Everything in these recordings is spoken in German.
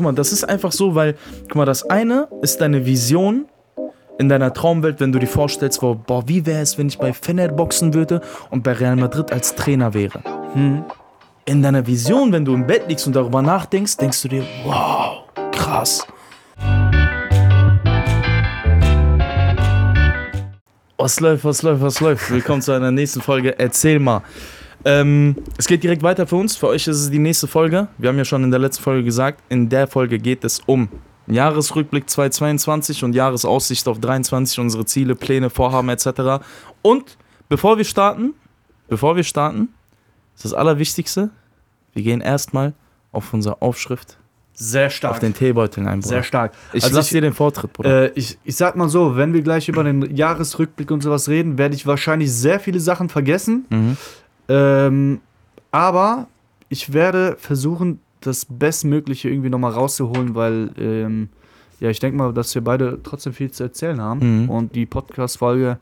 Guck mal, das ist einfach so, weil, guck mal, das eine ist deine Vision in deiner Traumwelt, wenn du dir vorstellst, boah, boah wie wäre es, wenn ich bei Fener boxen würde und bei Real Madrid als Trainer wäre. Hm. In deiner Vision, wenn du im Bett liegst und darüber nachdenkst, denkst du dir, wow, krass. Was läuft, was läuft, was läuft? Willkommen zu einer nächsten Folge. Erzähl mal. Ähm, es geht direkt weiter für uns. Für euch ist es die nächste Folge. Wir haben ja schon in der letzten Folge gesagt, in der Folge geht es um Jahresrückblick 2022 und Jahresaussicht auf 23, unsere Ziele, Pläne, Vorhaben etc. Und bevor wir starten, bevor wir starten, ist das Allerwichtigste, wir gehen erstmal auf unsere Aufschrift, Sehr stark. auf den Teebeutel ein, Bruder. Sehr stark. Ich Also lasse ich- dir den Vortritt, Bruder. Äh, ich, ich sag mal so, wenn wir gleich über den Jahresrückblick und sowas reden, werde ich wahrscheinlich sehr viele Sachen vergessen. mhm. Ähm, aber ich werde versuchen, das Bestmögliche irgendwie nochmal rauszuholen, weil ähm, ja, ich denke mal, dass wir beide trotzdem viel zu erzählen haben Mhm. und die Podcast-Folge,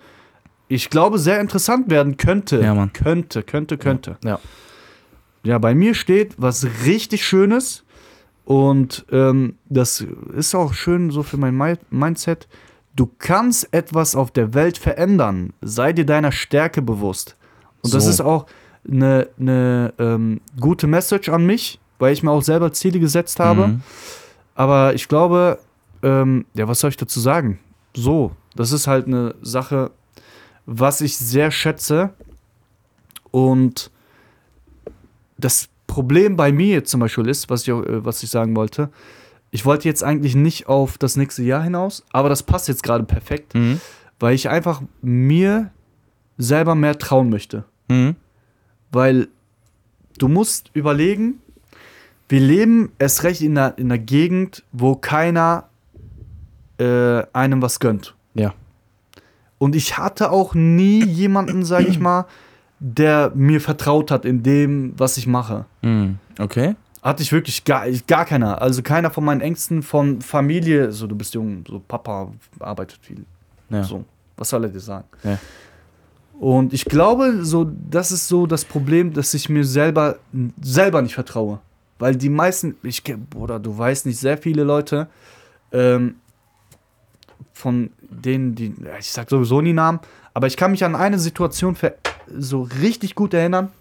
ich glaube, sehr interessant werden könnte. Ja, Mann. Könnte, könnte, könnte. Ja. Ja, bei mir steht was richtig Schönes und ähm, das ist auch schön so für mein Mi- Mindset. Du kannst etwas auf der Welt verändern. Sei dir deiner Stärke bewusst. Und das So. ist auch eine, eine ähm, gute Message an mich, weil ich mir auch selber Ziele gesetzt habe. Mhm. Aber ich glaube, ähm, ja, was soll ich dazu sagen? So, das ist halt eine Sache, was ich sehr schätze. Und das Problem bei mir jetzt zum Beispiel ist, was ich, auch, äh, was ich sagen wollte, ich wollte jetzt eigentlich nicht auf das nächste Jahr hinaus, aber das passt jetzt gerade perfekt, Mhm. weil ich einfach mir selber mehr trauen möchte. Mhm. Weil du musst überlegen, wir leben erst recht in einer, in einer Gegend, wo keiner äh, einem was gönnt. Ja. Und ich hatte auch nie jemanden, sag ich mal, der mir vertraut hat in dem, was ich mache. Mhm. Okay. Hatte ich wirklich gar, gar keiner. Also keiner von meinen Ängsten, von Familie, so du bist jung, so Papa arbeitet viel. Ja. So, was soll er dir sagen? Ja. Und ich glaube, so, das ist so das Problem, dass ich mir selber, selber nicht vertraue. Weil die meisten, ich Bruder, du weißt nicht, sehr viele Leute, ähm, von denen, die, ich sag sowieso nie Namen, aber ich kann mich an eine Situation so richtig gut erinnern,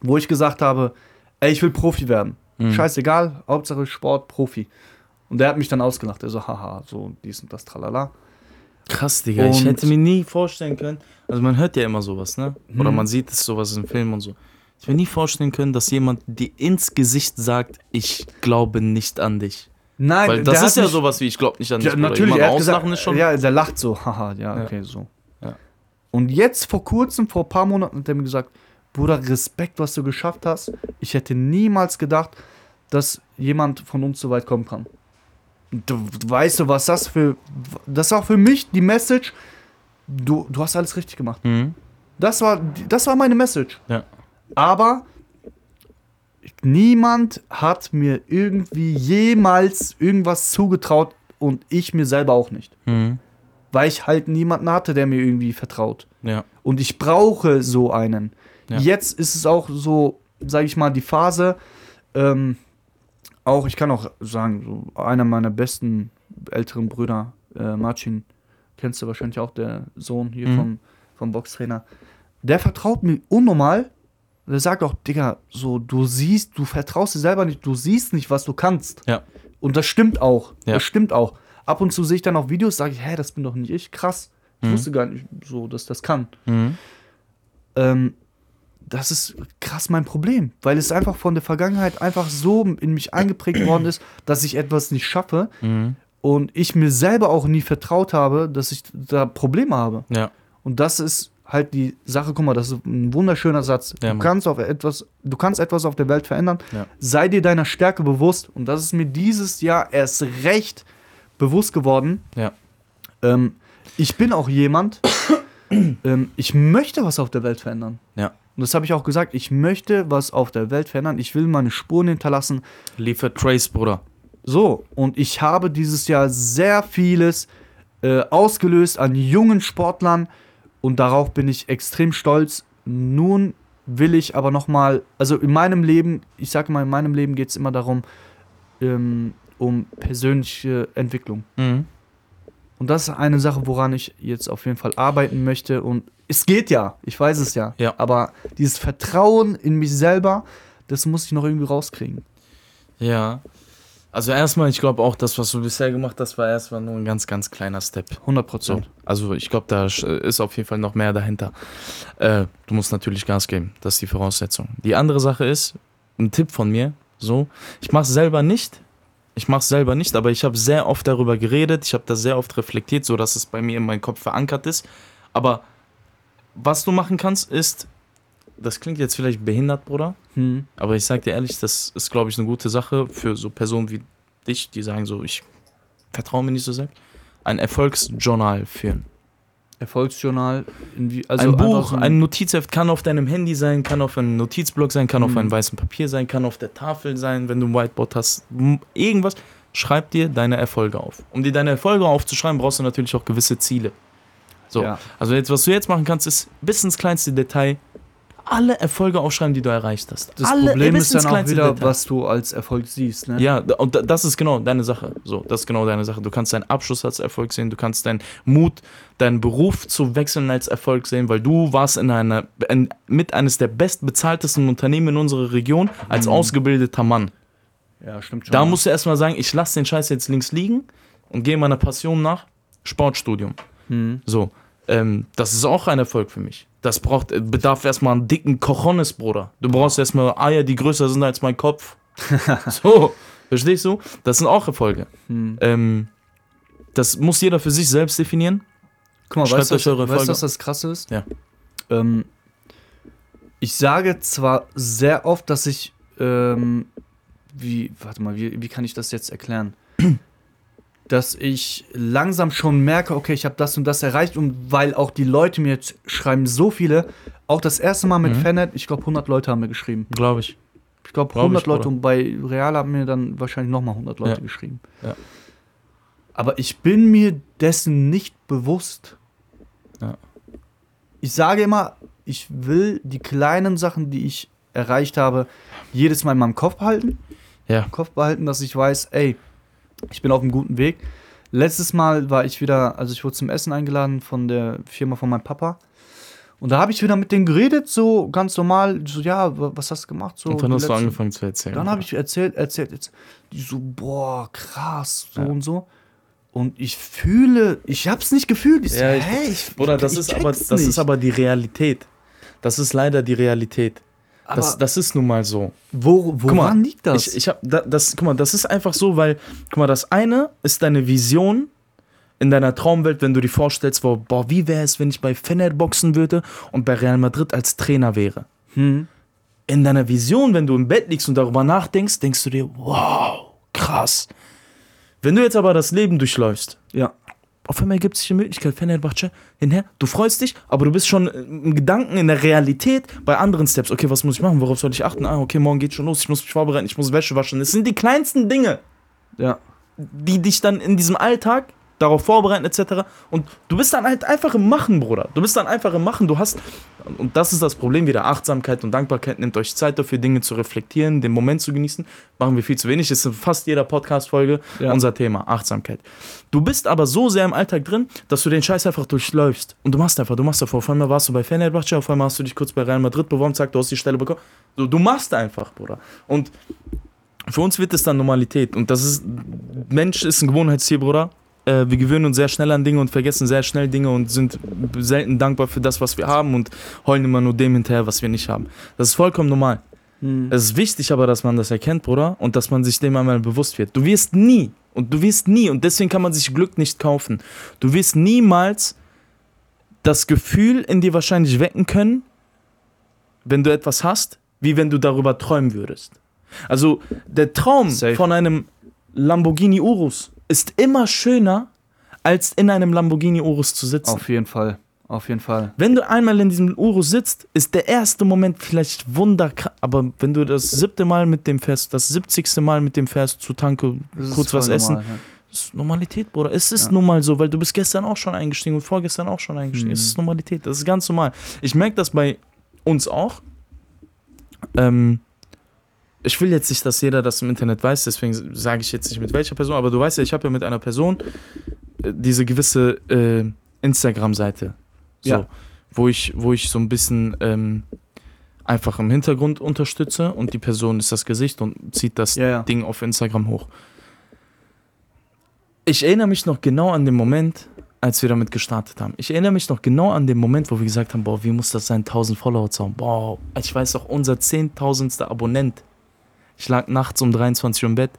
wo ich gesagt habe, ey, ich will Profi werden. Mhm. Scheißegal, Hauptsache Sport, Profi. Und der hat mich dann ausgelacht. Er so, haha, so dies und das, tralala. Krass, Digga. ich Und- hätte mir nie vorstellen können. Also man hört ja immer sowas, ne? Oder Mhm. man sieht es sowas im Film und so. Ich hätte mir nie vorstellen können, dass jemand dir ins Gesicht sagt, ich glaube nicht an dich. Nein, Weil das ist ja sowas wie ich glaube nicht an dich. Ja, natürlich, er hat gesagt, ist schon. ja, der lacht so, haha, ja, Ja. okay, so. Ja. Und jetzt vor kurzem, vor ein paar Monaten, hat er mir gesagt, Bruder, Respekt, was du geschafft hast. Ich hätte niemals gedacht, dass jemand von uns so weit kommen kann. Du, du weißt du, was das für, das ist auch für mich die Message, du, du hast alles richtig gemacht. Mhm. Das war, das war meine Message. Ja. Aber niemand hat mir irgendwie jemals irgendwas zugetraut und ich mir selber auch nicht. Mhm. Weil ich halt niemanden hatte, der mir irgendwie vertraut. Ja. Und ich brauche so einen. Ja. Jetzt ist es auch so, sage ich mal, die Phase. Ähm, auch, ich kann auch sagen, so einer meiner besten älteren Brüder, äh, Marcin, kennst du wahrscheinlich auch, der Sohn hier Mhm. vom, vom Boxtrainer. Der vertraut mir unnormal. Der sagt auch, Digga, so, du siehst, du vertraust dir selber nicht, du siehst nicht, was du kannst. Ja. Und das stimmt auch. Ja. Das stimmt auch. Ab und zu sehe ich dann auch Videos, sage ich, hä, das bin doch nicht ich. Krass. Ich Mhm. wusste gar nicht so, dass das kann. Mhm. Ähm, das ist krass mein Problem, weil es einfach von der Vergangenheit einfach so in mich eingeprägt worden ist, dass ich etwas nicht schaffe Mhm. und ich mir selber auch nie vertraut habe, dass ich da Probleme habe. Ja. Und das ist halt die Sache, guck mal, das ist ein wunderschöner Satz. Ja, du kannst auf etwas, du kannst etwas auf der Welt verändern. Ja. Sei dir deiner Stärke bewusst und das ist mir dieses Jahr erst recht bewusst geworden. Ja. Ähm, ich bin auch jemand, ähm, ich möchte was auf der Welt verändern. Ja. Und das habe ich auch gesagt, ich möchte was auf der Welt verändern. Ich will meine Spuren hinterlassen. Liefert Trace, Bruder. So, und ich habe dieses Jahr sehr vieles äh, ausgelöst an jungen Sportlern und darauf bin ich extrem stolz. Nun will ich aber noch mal, also in meinem Leben, ich sage mal, in meinem Leben geht es immer darum, ähm, um persönliche Entwicklung. Mhm. Und das ist eine Sache, woran ich jetzt auf jeden Fall arbeiten möchte. Und es geht ja, ich weiß es ja. Ja. Aber dieses Vertrauen in mich selber, das muss ich noch irgendwie rauskriegen. Ja. Also erstmal, ich glaube auch, das, was du bisher gemacht hast, war erstmal nur ein ganz, ganz kleiner Step. 100 So. Prozent. Also ich glaube, da sch- ist auf jeden Fall noch mehr dahinter. Äh, du musst natürlich Gas geben. Das ist die Voraussetzung. Die andere Sache ist, ein Tipp von mir, so, ich mache es selber nicht. Ich mache es selber nicht, aber ich habe sehr oft darüber geredet. Ich habe das sehr oft reflektiert, so dass es bei mir in meinem Kopf verankert ist. Aber was du machen kannst, ist, das klingt jetzt vielleicht behindert, Bruder, Hm. aber ich sag dir ehrlich, das ist, glaube ich, eine gute Sache für so Personen wie dich, die sagen so, ich vertraue mir nicht so sehr. Ein Erfolgsjournal führen. Erfolgsjournal. Also ein Buch, so ein Notizheft kann auf deinem Handy sein, kann auf einem Notizblock sein, kann auf Mhm. einem weißen Papier sein, kann auf der Tafel sein, wenn du ein Whiteboard hast. Irgendwas. Schreib dir deine Erfolge auf. Um dir deine Erfolge aufzuschreiben, brauchst du natürlich auch gewisse Ziele. So. Ja. Also jetzt, was du jetzt machen kannst, ist bis ins kleinste Detail alle Erfolge aufschreiben, die du erreicht hast. Das alle, Problem ist dann auch wieder, Detail. was du als Erfolg siehst. Ne? Ja, und da- das ist genau deine Sache. So, das ist genau deine Sache. Du kannst deinen Abschluss als Erfolg sehen, du kannst deinen Mut, deinen Beruf zu wechseln als Erfolg sehen, weil du warst in einer in, mit eines der bestbezahltesten Unternehmen in unserer Region als Mhm. ausgebildeter Mann. ja, stimmt schon. Da musst du erstmal sagen, ich lasse den Scheiß jetzt links liegen und gehe meiner Passion nach, Sportstudium. Hm. So, ähm, das ist auch ein Erfolg für mich. Das braucht, äh, bedarf erstmal einen dicken Cojones, Bruder. Du brauchst erstmal Eier, die größer sind als mein Kopf. so, verstehst du? Das sind auch Erfolge. Hm. Ähm, das muss jeder für sich selbst definieren. Guck mal, Schreibt weißt du, was- weißt was das krasse ist? Ja. Ähm, ich sage zwar sehr oft, dass ich, ähm, wie, warte mal, wie, wie kann ich das jetzt erklären? Dass ich langsam schon merke, okay, ich habe das und das erreicht und weil auch die Leute mir jetzt schreiben, so viele, auch das erste Mal mit Mhm. Fanet, ich glaube 100 Leute haben mir geschrieben. Glaube ich. Ich glaube Glaub 100 ich, Leute und bei Real haben mir dann wahrscheinlich nochmal 100 Leute Ja. geschrieben. Ja. Aber ich bin mir dessen nicht bewusst. Ja. Ich sage immer, ich will die kleinen Sachen, die ich erreicht habe, jedes Mal in meinem Kopf behalten. Ja. Im Kopf behalten, dass ich weiß, ey, ich bin auf einem guten Weg. Letztes Mal war ich wieder, also ich wurde zum Essen eingeladen von der Firma von meinem Papa. Und da habe ich wieder mit denen geredet, so ganz normal, so, ja, wa- was hast du gemacht? So, und dann hast du letzten- angefangen zu erzählen. dann habe ich erzählt, erzählt, jetzt, die so, boah, krass, so Ja. und so. Und ich fühle, ich hab's nicht gefühlt. Ich so, Ja, ich- hä, ich, Bruder, das, ich ist aber, das nicht. ist aber die Realität. Das ist leider die Realität. Das, das ist nun mal so. wo, woran mal, liegt das? Ich, ich hab, da, das, guck mal, das ist einfach so, weil, guck mal, das eine ist deine Vision in deiner Traumwelt, wenn du dir vorstellst, boah, boah wie wäre es, wenn ich bei Fener boxen würde und bei Real Madrid als Trainer wäre. hm. In deiner Vision, wenn du im Bett liegst und darüber nachdenkst, denkst du dir, wow, krass. Wenn du jetzt aber das Leben durchläufst, Ja. Auf einmal gibt es die Möglichkeit, Fenerbahce hinher, du freust dich, aber du bist schon im Gedanken, in der Realität bei anderen Steps. Okay, was muss ich machen? Worauf soll ich achten? Ah, okay, morgen geht schon los, ich muss mich vorbereiten, ich muss Wäsche waschen. Es sind die kleinsten Dinge, Ja. die dich dann in diesem Alltag darauf vorbereiten etc. Und du bist dann halt einfach im Machen, Bruder. Du bist dann einfach im Machen. Du hast, und das ist das Problem wieder, Achtsamkeit und Dankbarkeit. Nehmt euch Zeit dafür, Dinge zu reflektieren, den Moment zu genießen. Machen wir viel zu wenig. Das ist in fast jeder Podcast-Folge Ja. unser Thema, Achtsamkeit. Du bist aber so sehr im Alltag drin, dass du den Scheiß einfach durchläufst. Und du machst einfach, du machst einfach. Auf einmal warst du bei Fenerbahce, auf einmal hast du dich kurz bei Real Madrid beworben, zack, du hast die Stelle bekommen. So, du machst einfach, Bruder. Und für uns wird es dann Normalität. Und das ist, Mensch ist ein Gewohnheitstier, Bruder. Äh, wir gewöhnen uns sehr schnell an Dinge und vergessen sehr schnell Dinge und sind selten dankbar für das, was wir haben und heulen immer nur dem hinterher, was wir nicht haben. Das ist vollkommen normal. Hm. Es ist wichtig aber, dass man das erkennt, Bruder, und dass man sich dem einmal bewusst wird. Du wirst nie, und du wirst nie, und deswegen kann man sich Glück nicht kaufen, du wirst niemals das Gefühl in dir wahrscheinlich wecken können, wenn du etwas hast, wie wenn du darüber träumen würdest. Also der Traum Safe. von einem Lamborghini Urus ist immer schöner, als in einem Lamborghini Urus zu sitzen. Auf jeden Fall. Auf jeden Fall. Wenn du einmal in diesem Urus sitzt, ist der erste Moment vielleicht wunderkrass. Aber wenn du das siebte Mal mit dem fährst, das siebzigste Mal mit dem fährst zu Tanke, Das kurz was essen, normal, ja. ist Normalität, Bruder. Es ist Ja. nun mal so, weil du bist gestern auch schon eingestiegen und vorgestern auch schon eingestiegen. Mhm. Es ist Normalität, das ist ganz normal. Ich merke das bei uns auch. Ähm, ich will jetzt nicht, dass jeder das im Internet weiß, deswegen sage ich jetzt nicht mit welcher Person, aber du weißt ja, ich habe ja mit einer Person äh, diese gewisse äh, Instagram-Seite, so, Ja. wo, ich, wo ich so ein bisschen ähm, einfach im Hintergrund unterstütze und die Person ist das Gesicht und zieht das Ja, ja. Ding auf Instagram hoch. Ich erinnere mich noch genau an den Moment, als wir damit gestartet haben. Ich erinnere mich noch genau an den Moment, wo wir gesagt haben, boah, wie muss das sein, 1000 Follower zu haben. Boah, ich weiß doch, unser 10.000. Abonnent. Ich lag nachts um 23 Uhr im Bett.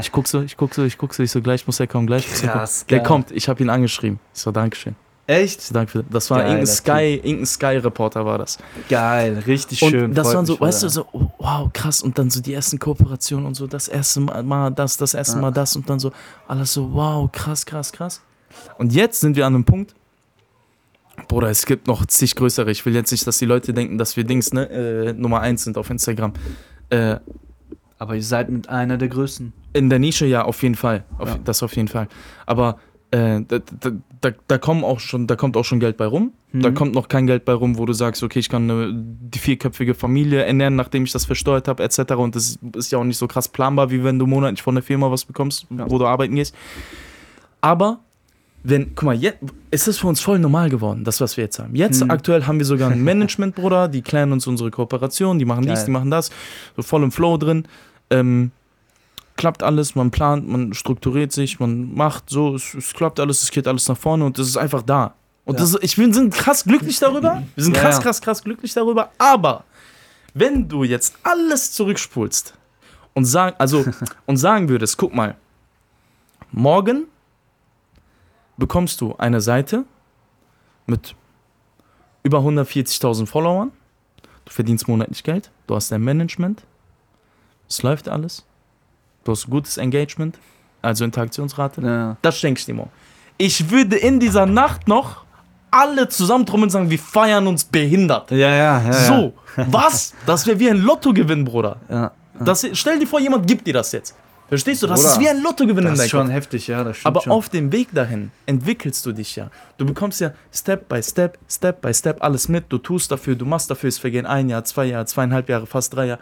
Ich guck so, ich guck so, ich guck so, ich so, gleich muss er kommen, gleich muss er kommen. Der geil. kommt, ich habe ihn angeschrieben. Ich so, Dankeschön. Echt? so, danke für das. war Geiler irgendein Sky, irgendein Sky-Reporter war das. Geil, richtig Und schön. das freut waren so, weißt du, so, oh, wow, krass. Und dann so die ersten Kooperationen und so, das erste Mal, das, das erste. Mal das und dann so, alles so, wow, krass, krass, krass. Und jetzt sind wir an einem Punkt, Bruder, es gibt noch zig größere. Ich will jetzt nicht, dass die Leute denken, dass wir Dings, ne, äh, Nummer eins sind auf Instagram. Äh, Aber ihr seid mit einer der größten. in der Nische ja, auf jeden Fall. Auf, Ja. Das auf jeden Fall. Aber äh, da, da, da, da, kommen auch schon, da kommt auch schon Geld bei rum. Da Mhm. kommt noch kein Geld bei rum, wo du sagst, okay, ich kann eine, die vierköpfige Familie ernähren, nachdem ich das versteuert habe, etc. Und das ist ja auch nicht so krass planbar, wie wenn du monatlich von der Firma was bekommst, Ja. wo du arbeiten gehst. Aber wenn, guck mal, jetzt ist es für uns voll normal geworden, das, was wir jetzt haben. Jetzt Mhm. aktuell haben wir sogar ein Management, Bruder, die klären uns unsere Kooperation, die machen dies, Geil. die machen das, so voll im Flow drin. Ähm, klappt alles, man plant, man strukturiert sich, man macht so, es, es klappt alles, es geht alles nach vorne und es ist einfach da. Und Ja. das, ich bin sind krass glücklich darüber. Wir sind Ja, krass, krass, krass glücklich darüber. Aber wenn du jetzt alles zurückspulst und sag, also und sagen würdest, guck mal, morgen bekommst du eine Seite mit über 140.000 Followern. Du verdienst monatlich Geld. Du hast dein Management. Es läuft alles. Du hast gutes Engagement, also Interaktionsrate. Ja. Das schenke ich dir morgen. Ich würde in dieser Nacht noch alle zusammentrommeln und sagen, wir feiern uns behindert. Ja, ja, ja. So, was? Das wäre wie ein Lottogewinn, Bruder. Ja. Das, stell dir vor, jemand gibt dir das jetzt. Verstehst du? Das Bruder, ist wie ein Lottogewinn in Das ist schon Kopf. heftig, ja, das stimmt Aber schon. auf dem Weg dahin entwickelst du dich ja. Du bekommst ja Step by Step, Step by Step alles mit. Du tust dafür, du machst dafür. Es vergehen ein Jahr, zwei Jahre, zweieinhalb Jahre, fast drei Jahre.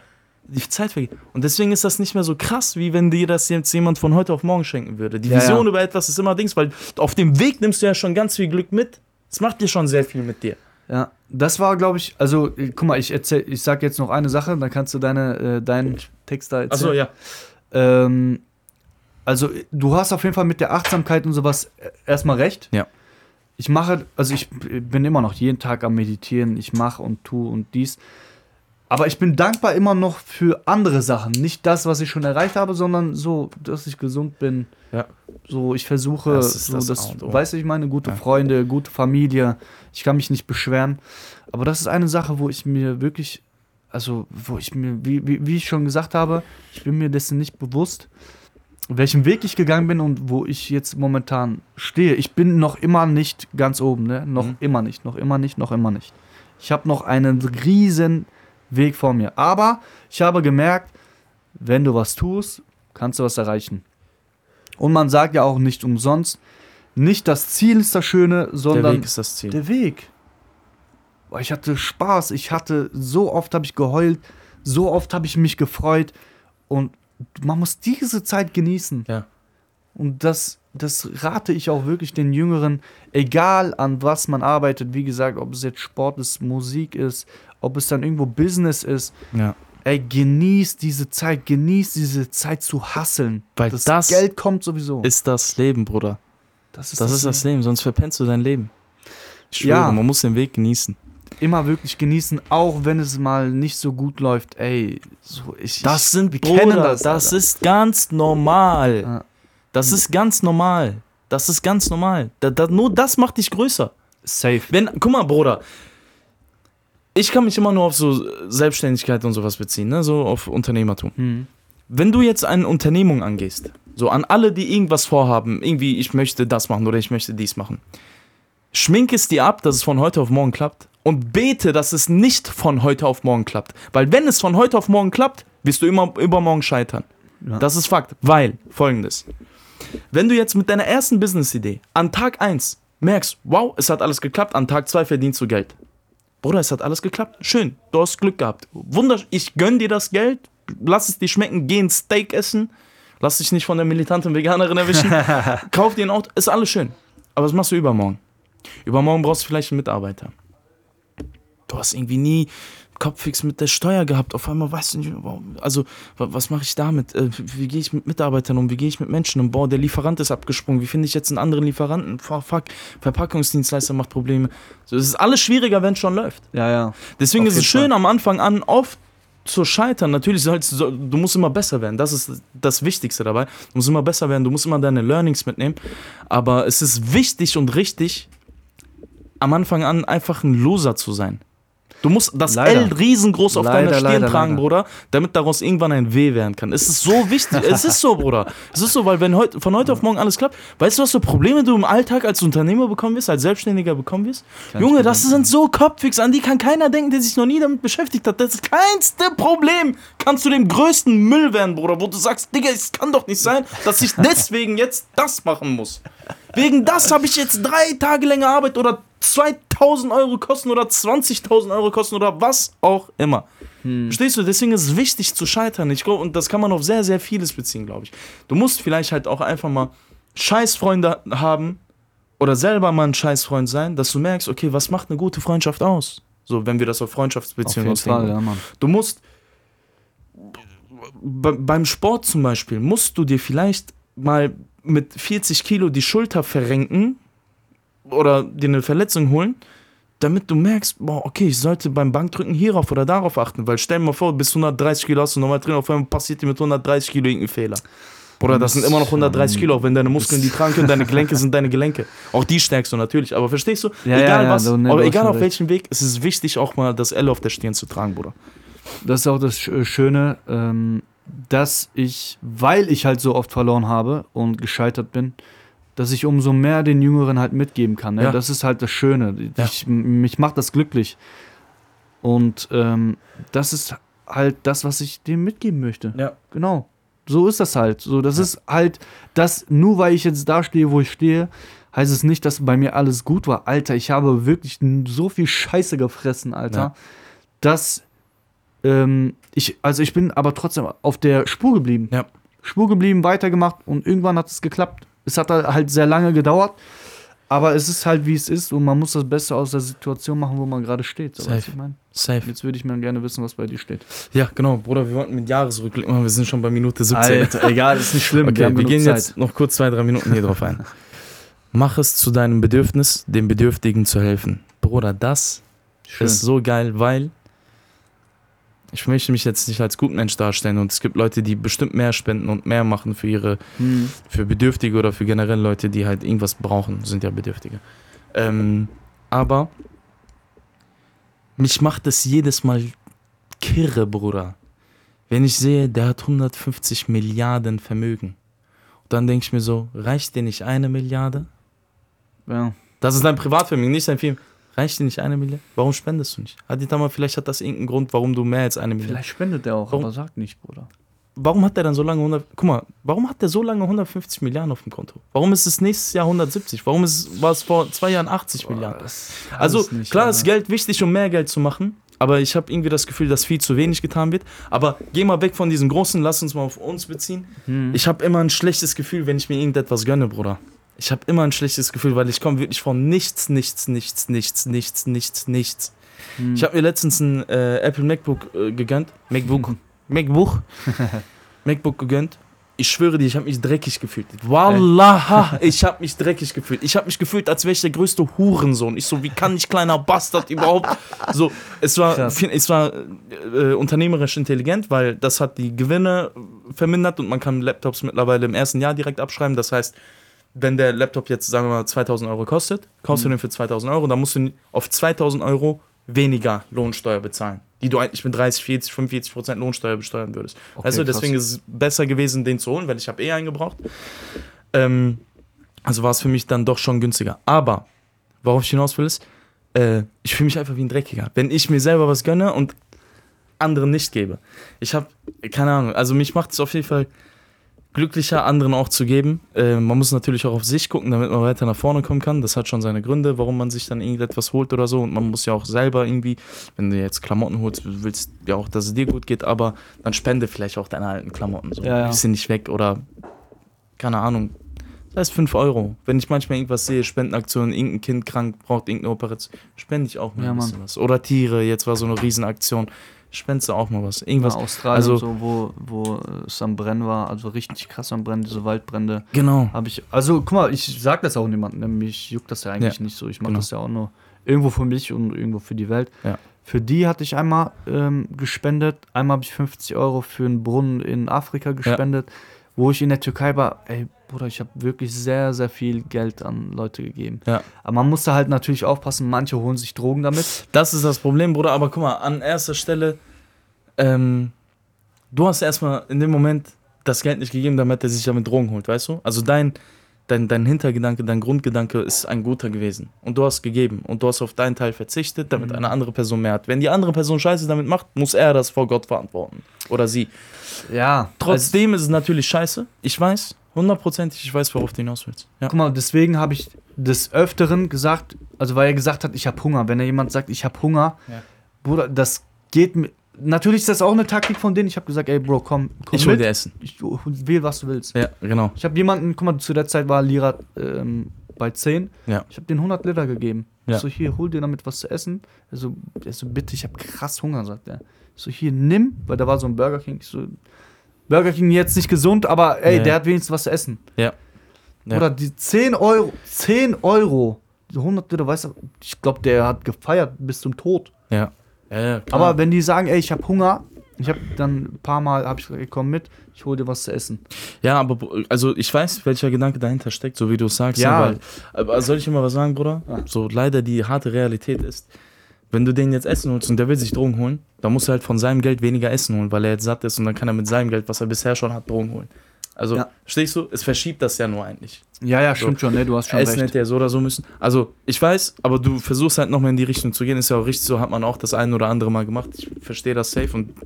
Die Zeit vergeht. Und deswegen ist das nicht mehr so krass, wie wenn dir das jetzt jemand von heute auf morgen schenken würde. Die Ja, Vision ja. über etwas ist immer Dings, weil auf dem Weg nimmst du ja schon ganz viel Glück mit. Es macht dir schon sehr viel mit dir. Ja, das war, glaube ich, also, guck mal, ich erzähl, ich sag jetzt noch eine Sache, dann kannst du deine, äh, deinen Text da erzählen. Achso, ja. Ähm, also, du hast auf jeden Fall mit der Achtsamkeit und sowas erstmal recht. Ja. Ich mache, also ich bin immer noch jeden Tag am Meditieren, ich mache und tue und dies. Aber ich bin dankbar immer noch für andere Sachen. Nicht das, was ich schon erreicht habe, sondern so, dass ich gesund bin. Ja. So, ich versuche, Das so, das das, du, ich meine, gute Ja. Freunde, gute Familie. Ich kann mich nicht beschweren. Aber das ist eine Sache, wo ich mir wirklich, also, wo ich mir, wie, wie, wie ich schon gesagt habe, ich bin mir dessen nicht bewusst, welchen Weg ich gegangen bin und wo ich jetzt momentan stehe. Ich bin noch immer nicht ganz oben, ne? Noch Mhm. immer nicht, noch immer nicht, noch immer nicht. Ich habe noch einen riesen Weg vor mir. Aber ich habe gemerkt, wenn du was tust, kannst du was erreichen. Und man sagt ja auch nicht umsonst, nicht das Ziel ist das Schöne, sondern Der Weg ist das Ziel. der Weg. Ich hatte Spaß, ich hatte, so oft habe ich geheult, so oft habe ich mich gefreut und man muss diese Zeit genießen. Ja. Und das, das rate ich auch wirklich den Jüngeren, egal an was man arbeitet, wie gesagt, ob es jetzt Sport ist, Musik ist, ob es dann irgendwo Business ist, Ja. ey, genieß diese Zeit, genieß diese Zeit zu hasseln. Weil das Geld kommt sowieso. Ist das Leben, Bruder. das ist, Das ist das Leben, sonst verpennst du dein Leben. Ich schwöre, Ja. man muss den Weg genießen. immer wirklich genießen, auch wenn es mal nicht so gut läuft. Ey, so ich, Das sind wir Bruder, kennen das, das, Alter. ist ganz normal. Ja. Das ist ganz normal. Das ist ganz normal. Da, da, nur das macht dich größer. safe. Wenn, guck mal, Bruder. Ich kann mich immer nur auf so Selbstständigkeit und sowas beziehen, ne? so auf Unternehmertum. Hm. Wenn du jetzt eine Unternehmung angehst, so an alle, die irgendwas vorhaben, irgendwie, ich möchte das machen oder ich möchte dies machen, schmink es dir ab, dass es von heute auf morgen klappt und bete, dass es nicht von heute auf morgen klappt. Weil wenn es von heute auf morgen klappt, wirst du immer übermorgen scheitern. Ja. Das ist Fakt. Weil, folgendes. Wenn du jetzt mit deiner ersten Business-Idee an Tag 1 merkst, wow, es hat alles geklappt, an Tag 2 verdienst du Geld. Bruder, es hat alles geklappt. Schön, du hast Glück gehabt. Wunder, ich gönn dir das Geld. lass es dir schmecken, geh ein Steak essen, lass dich nicht von der militanten Veganerin erwischen, kauf dir ein Auto, ist alles schön. Aber was machst du übermorgen? Übermorgen brauchst du vielleicht einen Mitarbeiter. Du hast irgendwie nie Kopfix mit der Steuer gehabt. Auf einmal weißt du nicht, warum- also wa- was mache ich damit? Äh, Wie gehe ich mit Mitarbeitern um? Wie gehe ich mit Menschen um? Boah, der Lieferant ist abgesprungen. Wie finde ich jetzt einen anderen Lieferanten? Boah, fuck, Verpackungsdienstleister macht Probleme. So, es ist alles schwieriger, wenn es schon läuft. Ja, ja. Deswegen Auf ist es schön Fall. am Anfang an oft zu scheitern. Natürlich sollst du, du musst immer besser werden. Das ist das Wichtigste dabei. Du musst immer besser werden. Du musst immer deine Learnings mitnehmen. Aber es ist wichtig und richtig, am Anfang an einfach ein Loser zu sein. Du musst das Leider. L riesengroß auf Leider, deiner Stirn leider, tragen. Bruder, damit daraus irgendwann ein W werden kann. Es ist so wichtig. es ist so, Bruder. Es ist so, weil wenn heut, von heute auf morgen alles klappt, weißt du, was für Probleme du im Alltag als Unternehmer bekommen wirst, als Selbstständiger bekommen wirst? Junge, das sind so Kopfix, an die kann keiner denken, der sich noch nie damit beschäftigt hat. Das kleinste Problem kannst du dem größten Müll werden, Bruder, wo du sagst, Digga, es kann doch nicht sein, dass ich deswegen jetzt das machen muss. Wegen das habe ich jetzt drei Tage länger Arbeit oder 2000 Euro kosten oder 20.000 Euro kosten oder was auch immer. Verstehst du? Deswegen ist es wichtig zu scheitern. Ich glaube, und das kann man auf sehr, sehr vieles beziehen, glaube ich. Du musst vielleicht halt auch einfach mal Scheißfreunde haben oder selber mal ein Scheißfreund sein, dass du merkst, okay, was macht eine gute Freundschaft aus? So, wenn wir das auf Auf Freundschaftsbeziehungen jeden Fall, ja, Mann. Du musst be- beim Sport zum Beispiel, musst du dir vielleicht mal mit 40 Kilo die Schulter verrenken oder dir eine Verletzung holen, damit du merkst, boah, okay, ich sollte beim Bankdrücken hierauf oder darauf achten, weil stell dir mal vor, bis 130 Kilo hast du nochmal drin, auf einmal passiert dir mit 130 Kilo irgendein Fehler. Bruder, das sind immer noch 130 Kilo, auch wenn deine Muskeln die tragen können, deine Gelenke sind deine Gelenke. Auch die stärkst du natürlich, aber verstehst du? Ja, egal ja, ja, was, ne, aber egal auf welchem Weg, es ist wichtig auch mal das L auf der Stirn zu tragen, Bruder. Das ist auch das Sch- Schöne, ähm, dass ich, weil ich halt so oft verloren habe und gescheitert bin, dass ich umso mehr den Jüngeren halt mitgeben kann. Ne? Ja. Das ist halt das Schöne. Ja. Ich, mich macht das glücklich. Und ähm, das ist halt das, was ich dem mitgeben möchte. Ja. Genau. So ist das halt. So, das Ja. ist halt, das, nur weil ich jetzt da stehe, wo ich stehe, heißt es nicht, dass bei mir alles gut war. Alter, ich habe wirklich so viel Scheiße gefressen, Alter, dass ähm, ich, also ich bin aber trotzdem auf der Spur geblieben. Ja. Spur geblieben, weitergemacht und irgendwann hat es geklappt. Es hat halt sehr lange gedauert, aber es ist halt wie es ist und man muss das Beste aus der Situation machen, wo man gerade steht. So, Safe. Safe. Jetzt würde ich mal gerne wissen, was bei dir steht. Ja, genau, Bruder, wir wollten mit Jahresrückblick machen, wir sind schon bei Minute 17. Alter, egal, ist nicht schlimm. Okay, wir, genug gehen Zeit. jetzt noch kurz zwei, drei Minuten hier drauf ein. Mach es zu deinem Bedürfnis, dem Bedürftigen zu helfen. Bruder, das Schön. ist so geil, weil ich möchte mich jetzt nicht als Gutmensch darstellen und es gibt Leute, die bestimmt mehr spenden und mehr machen für ihre, Hm. für Bedürftige oder für generell Leute, die halt irgendwas brauchen, sind ja Bedürftige. Ähm, aber mich macht es jedes Mal kirre, Bruder. Wenn ich sehe, der hat 150 Milliarden Vermögen. Und dann denke ich mir so, reicht dir nicht eine Milliarde? Ja. Das ist dein Privatvermögen, nicht dein Film. Reicht dir nicht eine Milliarde? Warum spendest du nicht? Mal, vielleicht hat das irgendeinen Grund, warum du mehr als eine Milliarde. Vielleicht spendet er auch, Warum? aber sag nicht, Bruder. Warum hat der dann so lange 100. Guck mal, warum hat der so lange 150 Milliarden auf dem Konto? Warum ist es nächstes Jahr 170? Warum ist, war es vor zwei Jahren 80 Milliarden? Also nicht, klar Alter. ist Geld wichtig, um mehr Geld zu machen, aber ich habe irgendwie das Gefühl, dass viel zu wenig getan wird. Aber geh mal weg von diesen großen, lass uns mal auf uns beziehen. Hm. Ich habe immer ein schlechtes Gefühl, wenn ich mir irgendetwas gönne, Bruder. Ich habe immer ein schlechtes Gefühl, weil ich komme wirklich von nichts, nichts, nichts, nichts, nichts, nichts, nichts. Hm. Ich habe mir letztens ein äh, Apple MacBook äh, gegönnt. MacBook. MacBook. MacBook gegönnt. Ich schwöre dir, ich habe mich dreckig gefühlt. Wallah, ich habe mich dreckig gefühlt. Ich habe mich gefühlt, als wäre ich der größte Hurensohn. Ich so, wie kann ich kleiner Bastard überhaupt? So, es war, Krass. es war äh, unternehmerisch intelligent, weil das hat die Gewinne vermindert und man kann Laptops mittlerweile im ersten Jahr direkt abschreiben. Das heißt, wenn der Laptop jetzt, sagen wir mal, 2000 Euro kostet, kaufst du den für 2000 Euro, dann musst du auf 2000 Euro weniger Lohnsteuer bezahlen, die du eigentlich mit 30, 40, 45 Prozent Lohnsteuer besteuern würdest. Okay, also krass. deswegen ist es besser gewesen, den zu holen, weil ich habe eh einen gebraucht. Ähm, also war es für mich dann doch schon günstiger. Aber, worauf ich hinaus will, ist, äh, ich fühle mich einfach wie ein Dreckiger. Wenn ich mir selber was gönne und anderen nicht gebe. Ich habe, keine Ahnung, also mich macht es auf jeden Fall glücklicher, anderen auch zu geben. Äh, man muss natürlich auch auf sich gucken, damit man weiter nach vorne kommen kann. Das hat schon seine Gründe, warum man sich dann irgendetwas holt oder so. Und man muss ja auch selber irgendwie, wenn du jetzt Klamotten holst, willst ja auch, dass es dir gut geht, aber dann spende vielleicht auch deine alten Klamotten. So. Ja, ja. Gib sie nicht weg oder keine Ahnung. Das heißt 5 Euro. Wenn ich manchmal irgendwas sehe, Spendenaktion, irgendein Kind krank braucht irgendeine Operation, spende ich auch mal Ja, ein Mann. bisschen was. Oder Tiere, jetzt war so eine Riesenaktion, spendest du auch mal was. Irgendwas. in Australien also- so, wo, wo es am Brennen war, also richtig krass am Brennen, diese Waldbrände. Genau. Habe ich, also guck mal, ich sag das auch niemandem, ne? mich juckt das ja eigentlich Ja, nicht so. Ich mache genau. das ja auch nur irgendwo für mich und irgendwo für die Welt. Ja. Für die hatte ich einmal ähm, gespendet. Einmal habe ich 50 Euro für einen Brunnen in Afrika gespendet. Wo ich in der Türkei war, ey, Bruder, ich habe wirklich sehr, sehr viel Geld an Leute gegeben. Ja. Aber man muss da halt natürlich aufpassen, manche holen sich Drogen damit. Das ist das Problem, Bruder. Aber guck mal, an erster Stelle, ähm, du hast erstmal in dem Moment das Geld nicht gegeben, damit er sich damit Drogen holt, weißt du? Also dein, dein, dein Hintergedanke, dein Grundgedanke ist ein guter gewesen. Und du hast gegeben. Und du hast auf deinen Teil verzichtet, damit Mhm. eine andere Person mehr hat. Wenn die andere Person Scheiße damit macht, muss er das vor Gott verantworten. Oder sie. Ja, Trotzdem ist es natürlich scheiße. Ich weiß, hundertprozentig, ich weiß, worauf du hinaus willst. Ja. Guck mal, deswegen habe ich des Öfteren gesagt, also weil er gesagt hat, ich habe Hunger. Wenn er jemand sagt, ich habe Hunger, Ja. Bruder, das geht mir. Natürlich ist das auch eine Taktik von denen. Ich habe gesagt, ey, Bro, komm, komm Ich hol mit. dir Essen. Ich will, was du willst. Ja, genau. Ich habe jemanden, guck mal, zu der Zeit war Lira ähm, bei 10. Ja. Ich habe den 100 Liter gegeben. Ja. Ich so, hier, hol dir damit was zu essen. Er so, er so bitte, ich habe krass Hunger, sagt er. Ich so, hier, nimm, weil da war so ein Burger King. Ich so, Burger King jetzt nicht gesund, aber ey, Ja. der hat wenigstens was zu essen. Ja. Ja. Oder die 10 Euro, 10 Euro, die 100 Liter, weißt du, ich glaube, der hat gefeiert bis zum Tod. Ja. Ja. Aber wenn die sagen, ey, ich habe Hunger, ich habe dann ein paar Mal, habe ich komm mit, ich hol dir was zu essen. Ja, aber also ich weiß, welcher Gedanke dahinter steckt, so wie du es sagst. Ja. Weil, aber soll ich immer was sagen, Bruder? Ja. So leider die harte Realität ist, wenn du den jetzt Essen holst und der will sich Drogen holen, dann muss er halt von seinem Geld weniger Essen holen, weil er jetzt satt ist und dann kann er mit seinem Geld, was er bisher schon hat, Drogen holen. Also, Ja. stehst du? Es verschiebt das ja nur eigentlich. Ja, ja, stimmt schon, ne, du hast schon Essen recht. hätte er so oder so müssen. Also, ich weiß, aber du versuchst halt nochmal in die Richtung zu gehen. Ist ja auch richtig, so hat man auch das ein oder andere Mal gemacht. Ich verstehe das safe und Und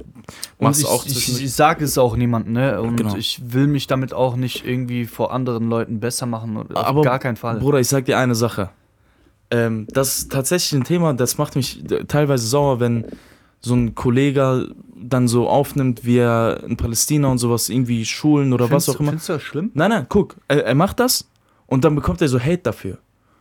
machst ich, auch ich, ich sage es auch niemandem, ne? Und Genau. ich will mich damit auch nicht irgendwie vor anderen Leuten besser machen. Auf Aber, gar keinen Fall. Bruder, ich sag dir eine Sache. Ähm, das ist tatsächlich ein Thema, das macht mich teilweise sauer, wenn so ein Kollege dann so aufnimmt, wie er in Palästina und sowas irgendwie Schulen oder Findest was auch immer. Findest du das schlimm? Nein, nein, guck, er, er macht das und dann bekommt er so Hate dafür.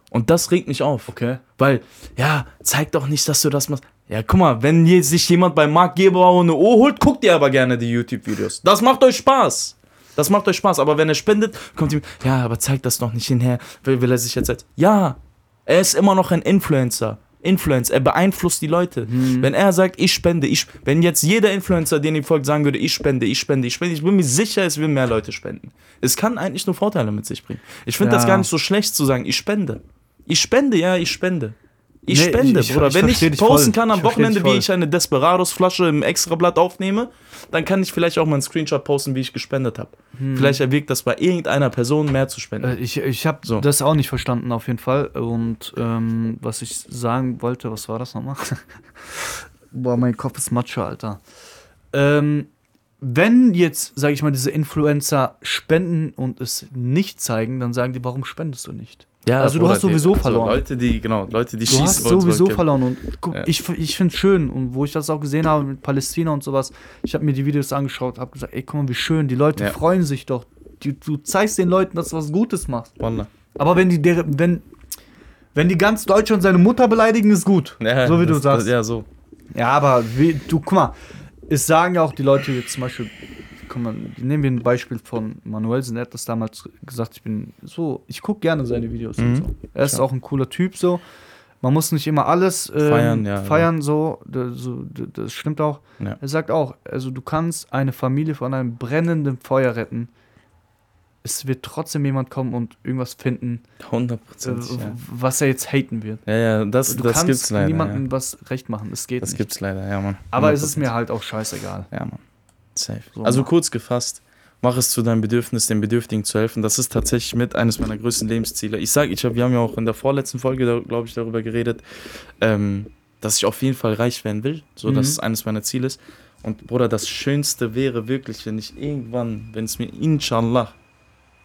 Und das regt mich auf. Okay. Weil, ja, zeig doch nicht, dass du das machst. Ja, guck mal, wenn sich jemand bei Marc Geberbauer eine O holt, guckt ihr aber gerne die YouTube-Videos. Das macht euch Spaß. Das macht euch Spaß. Aber wenn er spendet, kommt ihm, ja, aber zeig das doch nicht hinher. Will, will er sich jetzt als. Ja, er ist immer noch ein Influencer. Influencer, er beeinflusst die Leute. Wenn er sagt, ich spende, ich, wenn jetzt jeder Influencer, den ihm folgt, sagen würde, ich spende, ich spende, ich spende, ich bin mir sicher, es würden mehr Leute spenden. Es kann eigentlich nur Vorteile mit sich bringen. Ich finde Ja. das gar nicht so schlecht zu sagen, ich spende. Ich spende, ja, ich spende. Ich Nee, spende, ich- ich- Bruder. ich Wenn ich posten voll. kann am Wochenende, wie ich eine Desperados-Flasche im Extrablatt aufnehme, dann kann ich vielleicht auch mal einen Screenshot posten, wie ich gespendet habe. Vielleicht erwirkt das bei irgendeiner Person mehr zu spenden. Äh, Ich, ich habe So. das auch nicht verstanden, auf jeden Fall. Und ähm, was ich sagen wollte, was war das nochmal? Boah, mein Kopf ist Matsche, Alter. Ähm, wenn jetzt, sage ich mal, diese Influencer spenden und es nicht zeigen, dann sagen die, warum spendest du nicht? Ja, also du hast sowieso verloren. Leute, die, genau, Leute, die Du schießen hast wollen, sowieso verloren. Und guck, Ja. ich, ich finde es schön. Und wo ich das auch gesehen habe mit Palästina und sowas, ich habe mir die Videos angeschaut, habe gesagt, ey, guck mal, wie schön. Die Leute Ja. freuen sich doch. Die, du zeigst den Leuten, dass du was Gutes machst. Wallah. Aber wenn die, deren- wenn, wenn die ganz Deutschland seine Mutter beleidigen, ist gut. Ja, so wie du das- sagst. Ja, so. Ja, aber wie, du, guck mal, es sagen ja auch die Leute jetzt zum Beispiel, guck mal, nehmen wir ein Beispiel von Manuelsen, er hat das damals gesagt, ich bin so, ich gucke gerne seine Videos und Mhm. so. Er ist Klar. auch ein cooler Typ so. Man muss nicht immer alles ähm, Feiern, ja, feiern so, das, so, das- das stimmt auch. Ja. Er sagt auch, also du kannst eine Familie von einem brennenden Feuer retten. Es wird trotzdem jemand kommen und irgendwas finden, 100 äh, Prozent. ja. was er jetzt haten wird. ja, ja, das, Du das kannst gibt's leider. niemandem Ja. was recht machen. Es geht Das nicht. gibt's leider, ja, Mann. Aber es ist 100%. mir halt auch scheißegal. Ja, Mann. Safe. So, also kurz gefasst, mach es zu deinem Bedürfnis, den Bedürftigen zu helfen. Das ist tatsächlich mit eines meiner größten Lebensziele. Ich sage, ich hab, wir haben ja auch in der vorletzten Folge, glaube ich, darüber geredet, ähm, dass ich auf jeden Fall reich werden will. So, dass Mhm. es eines meiner Ziele ist. Und Bruder, das Schönste wäre wirklich, wenn ich irgendwann, wenn es mir inshallah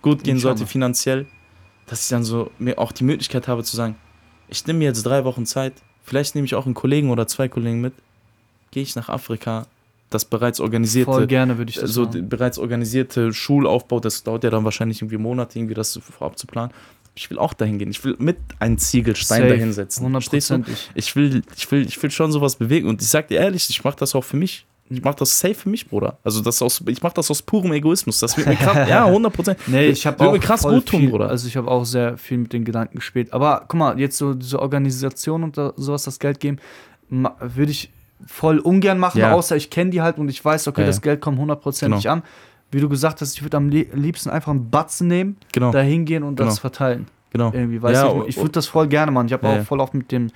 gut gehen Inshallah. sollte finanziell, dass ich dann so mir auch die Möglichkeit habe zu sagen, ich nehme mir jetzt drei Wochen Zeit, vielleicht nehme ich auch einen Kollegen oder zwei Kollegen mit, gehe ich nach Afrika, das bereits organisierte Voll gerne würde ich das so machen. bereits organisierte Schulaufbau, das dauert ja dann wahrscheinlich irgendwie Monate, irgendwie das vorab zu planen. Ich will auch dahin gehen. Ich will mit einen Ziegelstein Safe. dahin setzen. Verstehst du? Hundertprozentig. Ich will, ich will, ich will schon sowas bewegen. Und ich sag dir ehrlich, ich mache das auch für mich. Ich mache das safe für mich, Bruder. Also das aus, ich mache das aus purem Egoismus. Das wird mir krass, ja, 100 Prozent. Nee, ich habe Würde auch mir krass gut tun, viel, Bruder. Also ich habe auch sehr viel mit den Gedanken gespielt. Aber guck mal, jetzt so diese Organisation und da, sowas, das Geld geben, würde ich voll ungern machen, Ja. außer ich kenne die halt und ich weiß, okay, Ja, das Geld kommt hundertprozentig Genau. an. Wie du gesagt hast, ich würde am li- liebsten einfach einen Batzen nehmen, Genau, da hingehen und das Genau. verteilen. genau. Irgendwie, weißt Ja, ich, ich würde das voll gerne machen. Ich habe Ja, auch voll oft mit dem,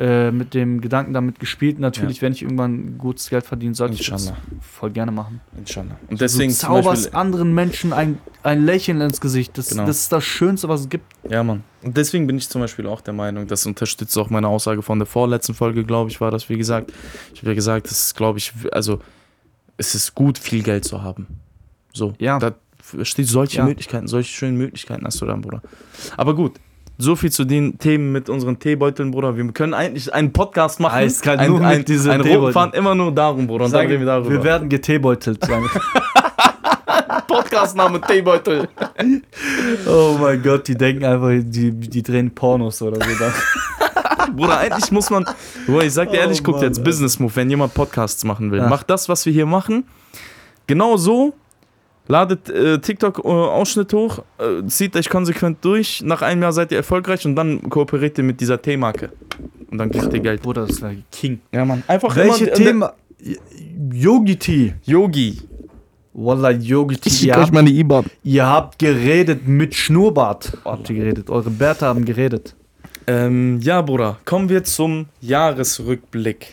äh, mit dem Gedanken damit gespielt. Natürlich, wenn ich irgendwann gutes Geld verdienen sollte, ich das Inshallah. voll gerne machen. Inshallah. Und deswegen du zauberst Beispiel, anderen Menschen ein, ein Lächeln ins Gesicht. Das, Genau. das ist das Schönste, was es gibt. ja, Mann. Und deswegen bin ich zum Beispiel auch der Meinung, das unterstützt auch meine Aussage von der vorletzten Folge, glaube ich, war das, wie gesagt. Ich habe ja gesagt, es ist, glaube ich, also es ist gut, viel Geld zu haben. So. Ja. Da steht solche Ja. Möglichkeiten, solche schönen Möglichkeiten hast du dann, Bruder. Aber gut. So viel zu den Themen mit unseren Teebeuteln, Bruder. Wir können eigentlich einen Podcast machen. Ein, nur mit ein, diesen ein Teebeuteln. roten Faden immer nur darum, Bruder. Und reden wir darüber. wir werden geteebeutelt. sagen. Podcastname Teebeutel. oh mein Gott, die denken einfach, die, die drehen Pornos oder so. Bruder, eigentlich muss man. Bruder, ich sag dir Oh ehrlich, guck Mann, jetzt. Business Move, wenn jemand Podcasts machen will. Ja. Macht das, was wir hier machen. Genau so. Ladet äh, TikTok-Ausschnitt hoch, äh, zieht euch konsequent durch. Nach einem Jahr seid ihr erfolgreich und dann kooperiert ihr mit dieser T-Marke. Und dann kriegt ihr Geld. Bruder, das wäre King. Ja, Mann. Einfach Welche immer, äh, Themen? Yogi Tea. Yogi. Wallah, Yogi Tea. Ich euch habt, meine IBAN. ihr habt geredet mit Schnurrbart. Habt ihr geredet. Eure Bärte haben geredet. Ähm, ja, Bruder, kommen wir zum Jahresrückblick.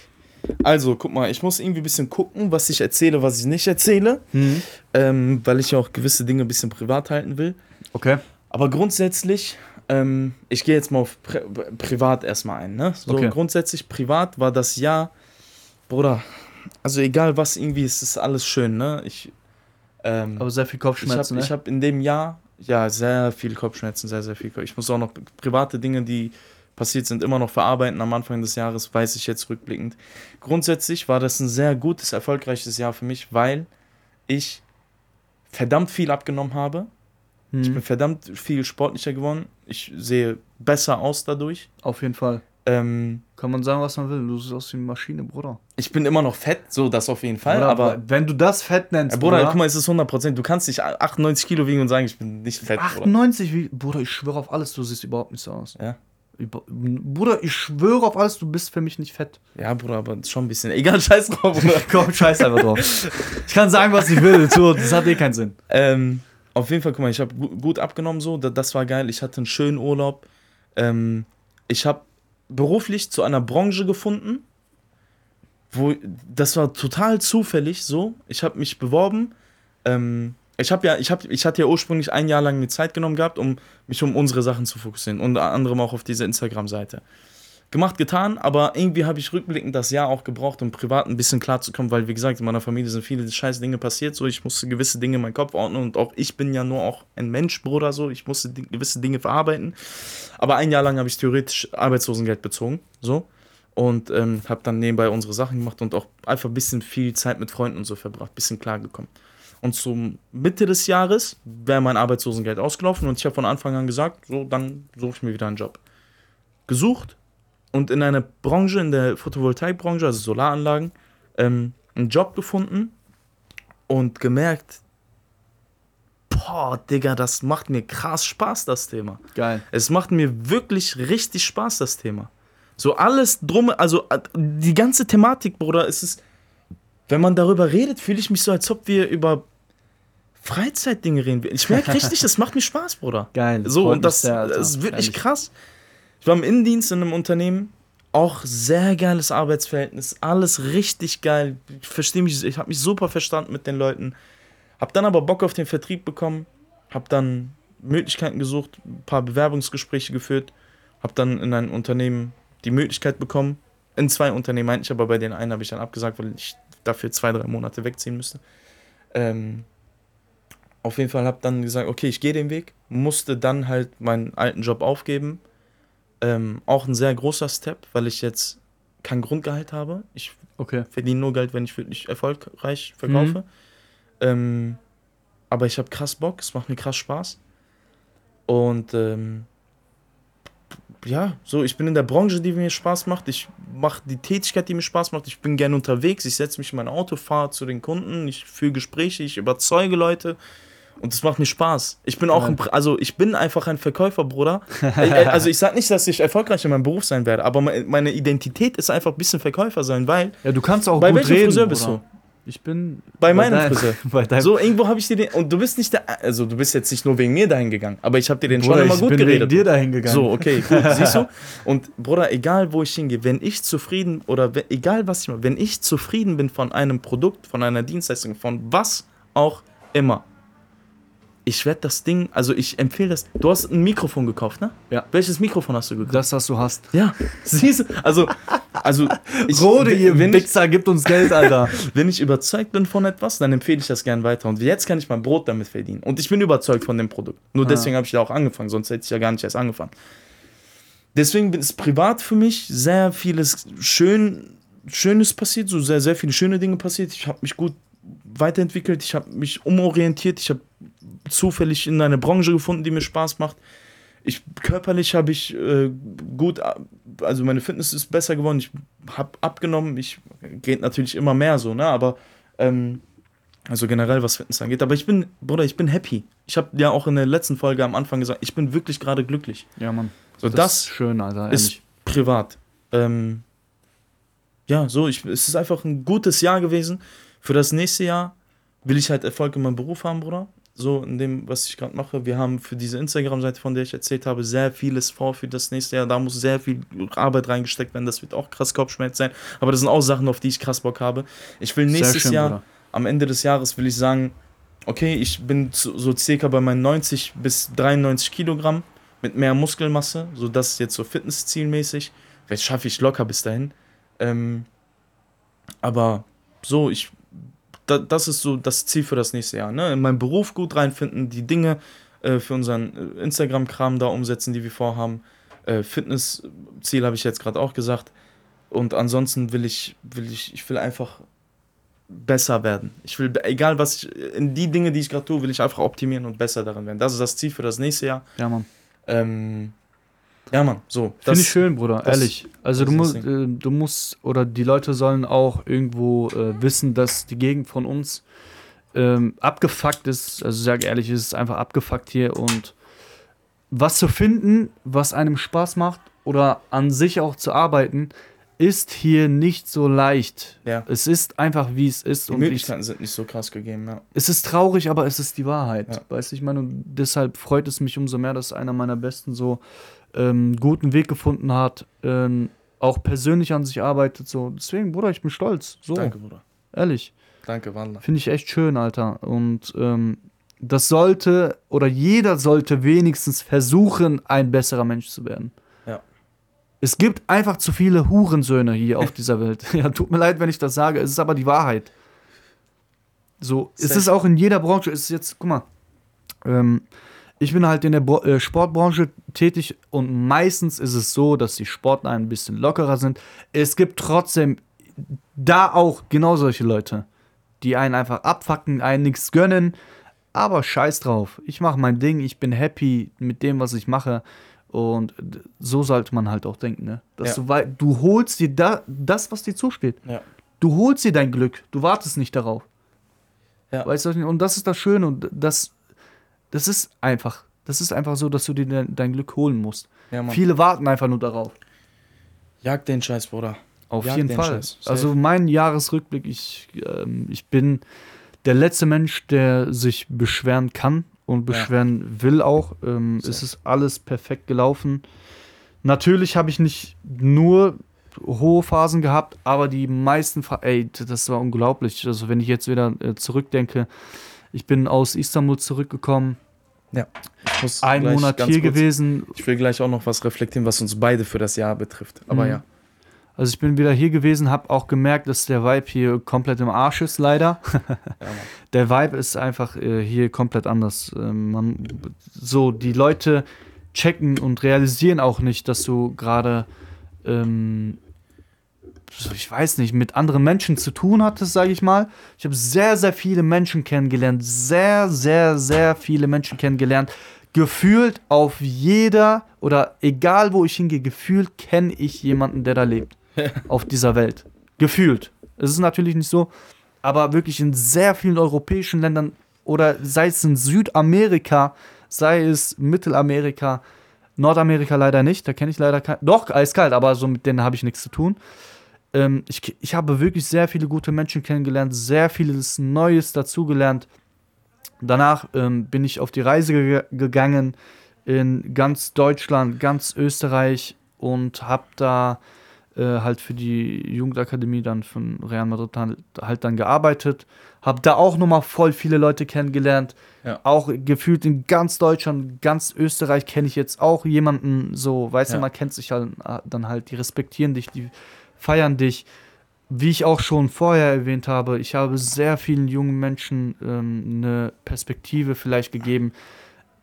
Also, guck mal, ich muss irgendwie ein bisschen gucken, was ich erzähle, was ich nicht erzähle. Ähm, weil ich ja auch gewisse Dinge ein bisschen privat halten will. Okay. Aber grundsätzlich, ähm, ich gehe jetzt mal auf Pri privat erstmal ein. Ne? So Okay. grundsätzlich privat war das Jahr, Bruder, also egal was irgendwie, es ist alles schön, ne? Ich, ähm, Aber sehr viel ich habe Kopfschmerzen, ich ne? hab in dem Jahr, ja, sehr viel Kopfschmerzen, sehr, sehr viel. Kopf- Ich muss auch noch private Dinge, die passiert sind, immer noch verarbeiten am Anfang des Jahres, weiß ich jetzt rückblickend. Grundsätzlich war das ein sehr gutes, erfolgreiches Jahr für mich, weil ich verdammt viel abgenommen habe. Ich bin Hm, verdammt viel sportlicher geworden. Ich sehe besser aus dadurch. auf jeden Fall. Ähm, Kann man sagen, was man will. Du siehst aus wie eine Maschine, Bruder. ich bin immer noch fett, so das auf jeden Fall. Bruder, aber, wenn du das fett nennst, äh, Bruder, guck mal, es ist 100%. Du kannst nicht 98 Kilo wiegen und sagen, ich bin nicht fett, Bruder. 98, wie, Bruder, ich schwöre auf alles, du siehst überhaupt nicht so aus. Ja. Über, Bruder, ich schwöre auf alles, du bist für mich nicht fett. Ja, Bruder, aber schon ein bisschen. Egal, scheiß drauf, Bruder. Komm, scheiß einfach drauf. Ich kann sagen, was ich will, das hat eh keinen Sinn. ähm, auf jeden Fall, guck mal, ich habe gu gut abgenommen, so. Da, das war geil. Ich hatte einen schönen Urlaub. Ähm, ich habe beruflich zu einer Branche gefunden, wo das war total zufällig so. Ich habe mich beworben. Ähm, ich habe ja, ich habe, ich hatte ja ursprünglich ein Jahr lang mir Zeit genommen gehabt, um mich um unsere Sachen zu fokussieren. Unter anderem auch auf diese Instagram-Seite. Gemacht, getan, aber irgendwie habe ich rückblickend das Jahr auch gebraucht, um privat ein bisschen klarzukommen, weil, wie gesagt, in meiner Familie sind viele scheiß Dinge passiert, so ich musste gewisse Dinge in meinen Kopf ordnen und auch ich bin ja nur auch ein Mensch, Bruder, so ich musste gewisse Dinge verarbeiten. Aber ein Jahr lang habe ich theoretisch Arbeitslosengeld bezogen, so und ähm, habe dann nebenbei unsere Sachen gemacht und auch einfach ein bisschen viel Zeit mit Freunden und so verbracht, bisschen klargekommen. Und zum Mitte des Jahres wäre mein Arbeitslosengeld ausgelaufen und ich habe von Anfang an gesagt, so, dann suche ich mir wieder einen Job. Gesucht und in einer Branche, in der Photovoltaikbranche, also Solaranlagen, ähm, einen Job gefunden und gemerkt, boah, Digga, das macht mir krass Spaß, das Thema. Geil. Es macht mir wirklich richtig Spaß, das Thema. So alles drum, also äh, die ganze Thematik, Bruder, es ist, wenn man darüber redet, fühle ich mich so, als ob wir über Freizeitdinge reden. Ich merke richtig, das macht mir Spaß, Bruder. Geil. So, freut und das, sehr, das ist wirklich Ehrlich. krass. Ich war im Innendienst in einem Unternehmen, auch sehr geiles Arbeitsverhältnis, alles richtig geil. Ich verstehe mich, ich habe mich super verstanden mit den Leuten. Hab dann aber Bock auf den Vertrieb bekommen, hab dann Möglichkeiten gesucht, ein paar Bewerbungsgespräche geführt, hab dann in einem Unternehmen die Möglichkeit bekommen, in zwei Unternehmen eigentlich, aber bei den einen habe ich dann abgesagt, weil ich dafür zwei, drei Monate wegziehen müsste. Ähm, auf jeden Fall habe dann gesagt, okay, ich gehe den Weg, musste dann halt meinen alten Job aufgeben. Ähm, auch ein sehr großer Step, weil ich jetzt kein Grundgehalt habe. Ich Okay. verdiene nur Geld, wenn ich wirklich erfolgreich verkaufe. Ähm, aber ich habe krass Bock, es macht mir krass Spaß. Und ähm, ja, so, ich bin in der Branche, die mir Spaß macht. Ich mache die Tätigkeit, die mir Spaß macht. Ich bin gerne unterwegs. Ich setze mich in mein Auto, fahre zu den Kunden. Ich führe Gespräche, ich überzeuge Leute. Und das macht mir Spaß. Ich bin auch ein, also ich bin einfach ein Verkäufer, Bruder. Äh, äh, also ich sag nicht, dass ich erfolgreich in meinem Beruf sein werde, aber me- meine Identität ist einfach ein bisschen Verkäufer sein, weil Ja, du kannst auch bei gut welchem reden. Friseur bist Bruder. du? Ich bin Bei meinem deinem- Friseur. bei So, irgendwo habe ich dir den. Und du bist nicht der. Also, du bist jetzt nicht nur wegen mir dahin gegangen, aber ich habe dir den Bruder, schon immer ich gut bin geredet. wegen dir dahin gegangen. so, okay, gut, siehst du? Und Bruder, egal wo ich hingehe, wenn ich zufrieden oder we- egal was ich mache, wenn ich zufrieden bin von einem Produkt, von einer Dienstleistung, von was auch immer, ich werde das Ding, also ich empfehle das. Du hast ein Mikrofon gekauft, ne? Ja. Welches Mikrofon hast du gekauft? Das, was du hast. ja, siehst du? Also, also ich, Rode, ihr wenn, ich, Wichser, gibt uns Geld, Alter. wenn ich überzeugt bin von etwas, dann empfehle ich das gern weiter. Und jetzt kann ich mein Brot damit verdienen. Und ich bin überzeugt von dem Produkt. Nur Ah. deswegen habe ich da auch angefangen, sonst hätte ich ja gar nicht erst angefangen. Deswegen ist privat für mich sehr vieles schön, Schönes passiert, so sehr, sehr viele schöne Dinge passiert. Ich habe mich gut weiterentwickelt, ich habe mich umorientiert, ich habe zufällig in eine Branche gefunden, die mir Spaß macht. Ich, körperlich habe ich äh, gut, also meine Fitness ist besser geworden, ich habe abgenommen, ich geht natürlich immer mehr so, ne, aber ähm, also generell was Fitness angeht, aber ich bin, Bruder, ich bin happy. Ich habe ja auch in der letzten Folge am Anfang gesagt, ich bin wirklich gerade glücklich. Ja, Mann. So, Das, das, ist schön, Alter. ist Ehrlich. privat. Ähm, ja, so, ich, es ist einfach ein gutes Jahr gewesen. Für das nächste Jahr will ich halt Erfolg in meinem Beruf haben, Bruder. So in dem, was ich gerade mache. Wir haben für diese Instagram-Seite, von der ich erzählt habe, sehr vieles vor für das nächste Jahr. Da muss sehr viel Arbeit reingesteckt werden. Das wird auch krass Kopfschmerz sein. Aber das sind auch Sachen, auf die ich krass Bock habe. Ich will nächstes schön, Jahr, Bruder. am Ende des Jahres, will ich sagen, okay, ich bin so so circa bei meinen 90 bis 93 Kilogramm mit mehr Muskelmasse. So das ist jetzt so Fitnesszielmäßig. Vielleicht schaffe ich locker bis dahin. Ähm, aber so, ich, da, das ist so das Ziel für das nächste Jahr. Ne? In meinen Beruf gut reinfinden, die Dinge äh, für unseren äh, Instagram-Kram da umsetzen, die wir vorhaben. Äh, Fitnessziel habe ich jetzt gerade auch gesagt. Und ansonsten will ich, will ich, ich will einfach besser werden. Ich will, egal was ich, in die Dinge, die ich gerade tue, will ich einfach optimieren und besser darin werden. Das ist das Ziel für das nächste Jahr. Ja, Mann. Ähm, ja, Mann, so. Finde ich schön, Bruder, das- ehrlich. Also du musst, äh, du musst, oder die Leute sollen auch irgendwo äh, wissen, dass die Gegend von uns ähm, abgefuckt ist. Also sag ehrlich, es ist einfach abgefuckt hier und was zu finden, was einem Spaß macht oder an sich auch zu arbeiten, ist hier nicht so leicht. Ja. Es ist einfach, wie es ist. Die Und ich, Möglichkeiten sind nicht so krass gegeben, ja. es ist traurig, aber es ist die Wahrheit. Ja. Weißt du, ich meine, und deshalb freut es mich umso mehr, dass einer meiner Besten so ähm, guten Weg gefunden hat, ähm, auch persönlich an sich arbeitet. So. Deswegen, Bruder, ich bin stolz. So, Danke, Bruder. ehrlich. Danke, Wanda. Finde ich echt schön, Alter. Und ähm, das sollte, oder jeder sollte wenigstens versuchen, ein besserer Mensch zu werden. Ja. Es gibt einfach zu viele Hurensöhne hier auf dieser Welt. Ja, tut mir leid, wenn ich das sage, es ist aber die Wahrheit. So, es Safe. ist auch in jeder Branche, es ist jetzt, guck mal, ähm, ich bin halt in der Bro äh, Sportbranche tätig und meistens ist es so, dass die Sportler ein bisschen lockerer sind. Es gibt trotzdem da auch genau solche Leute, die einen einfach abfacken, einen nichts gönnen, aber scheiß drauf. Ich mache mein Ding, ich bin happy mit dem, was ich mache und so sollte man halt auch denken, ne? Dass Ja. du, du holst dir da, das, was dir zusteht. Ja. Du holst dir dein Glück, du wartest nicht darauf. Ja. Weißt du, und das ist das Schöne und das, das ist einfach, das ist einfach so, dass du dir dein, dein Glück holen musst. Ja. Viele warten einfach nur darauf. Jag den Scheiß, Bruder. Auf Jag jeden den Fall. Also mein Jahresrückblick, ich, ähm, ich bin der letzte Mensch, der sich beschweren kann und Ja. beschweren will auch. Ähm, es ist alles perfekt gelaufen. Natürlich habe ich nicht nur hohe Phasen gehabt, aber die meisten, ey, das war unglaublich. Also wenn ich jetzt wieder äh, zurückdenke, ich bin aus Istanbul zurückgekommen, muss ein Monat hier kurz- gewesen, Ich will gleich auch noch was reflektieren, was uns beide für das Jahr betrifft. Aber Mhm. ja. Also ich bin wieder hier gewesen, habe auch gemerkt, dass der Vibe hier komplett im Arsch ist, leider. der Vibe ist einfach äh, hier komplett anders. Ähm, man, so, die Leute checken und realisieren auch nicht, dass du gerade, ähm, ich weiß nicht, mit anderen Menschen zu tun hattest, sage ich mal. Ich habe sehr, sehr viele Menschen kennengelernt, sehr, sehr, sehr viele Menschen kennengelernt. Gefühlt auf jeder oder egal wo ich hingehe, gefühlt kenne ich jemanden, der da lebt auf dieser Welt. Gefühlt. Es ist natürlich nicht so, aber wirklich in sehr vielen europäischen Ländern oder sei es in Südamerika, sei es Mittelamerika, Nordamerika leider nicht, da kenne ich leider keinen. Doch, eiskalt, aber so mit denen habe ich nichts zu tun. Ähm, ich, ich habe wirklich sehr viele gute Menschen kennengelernt, sehr vieles Neues dazugelernt. Danach ähm, bin ich auf die Reise ge gegangen in ganz Deutschland, ganz Österreich und habe da äh, halt für die Jugendakademie dann von Real Madrid halt, halt dann gearbeitet. Habe da auch nochmal voll viele Leute kennengelernt. Ja. Auch gefühlt in ganz Deutschland, ganz Österreich kenne ich jetzt auch jemanden so, weißt ja. du, man kennt sich halt, äh, dann halt, die respektieren dich, die feiern dich. Wie ich auch schon vorher erwähnt habe, ich habe sehr vielen jungen Menschen ähm, eine Perspektive vielleicht gegeben.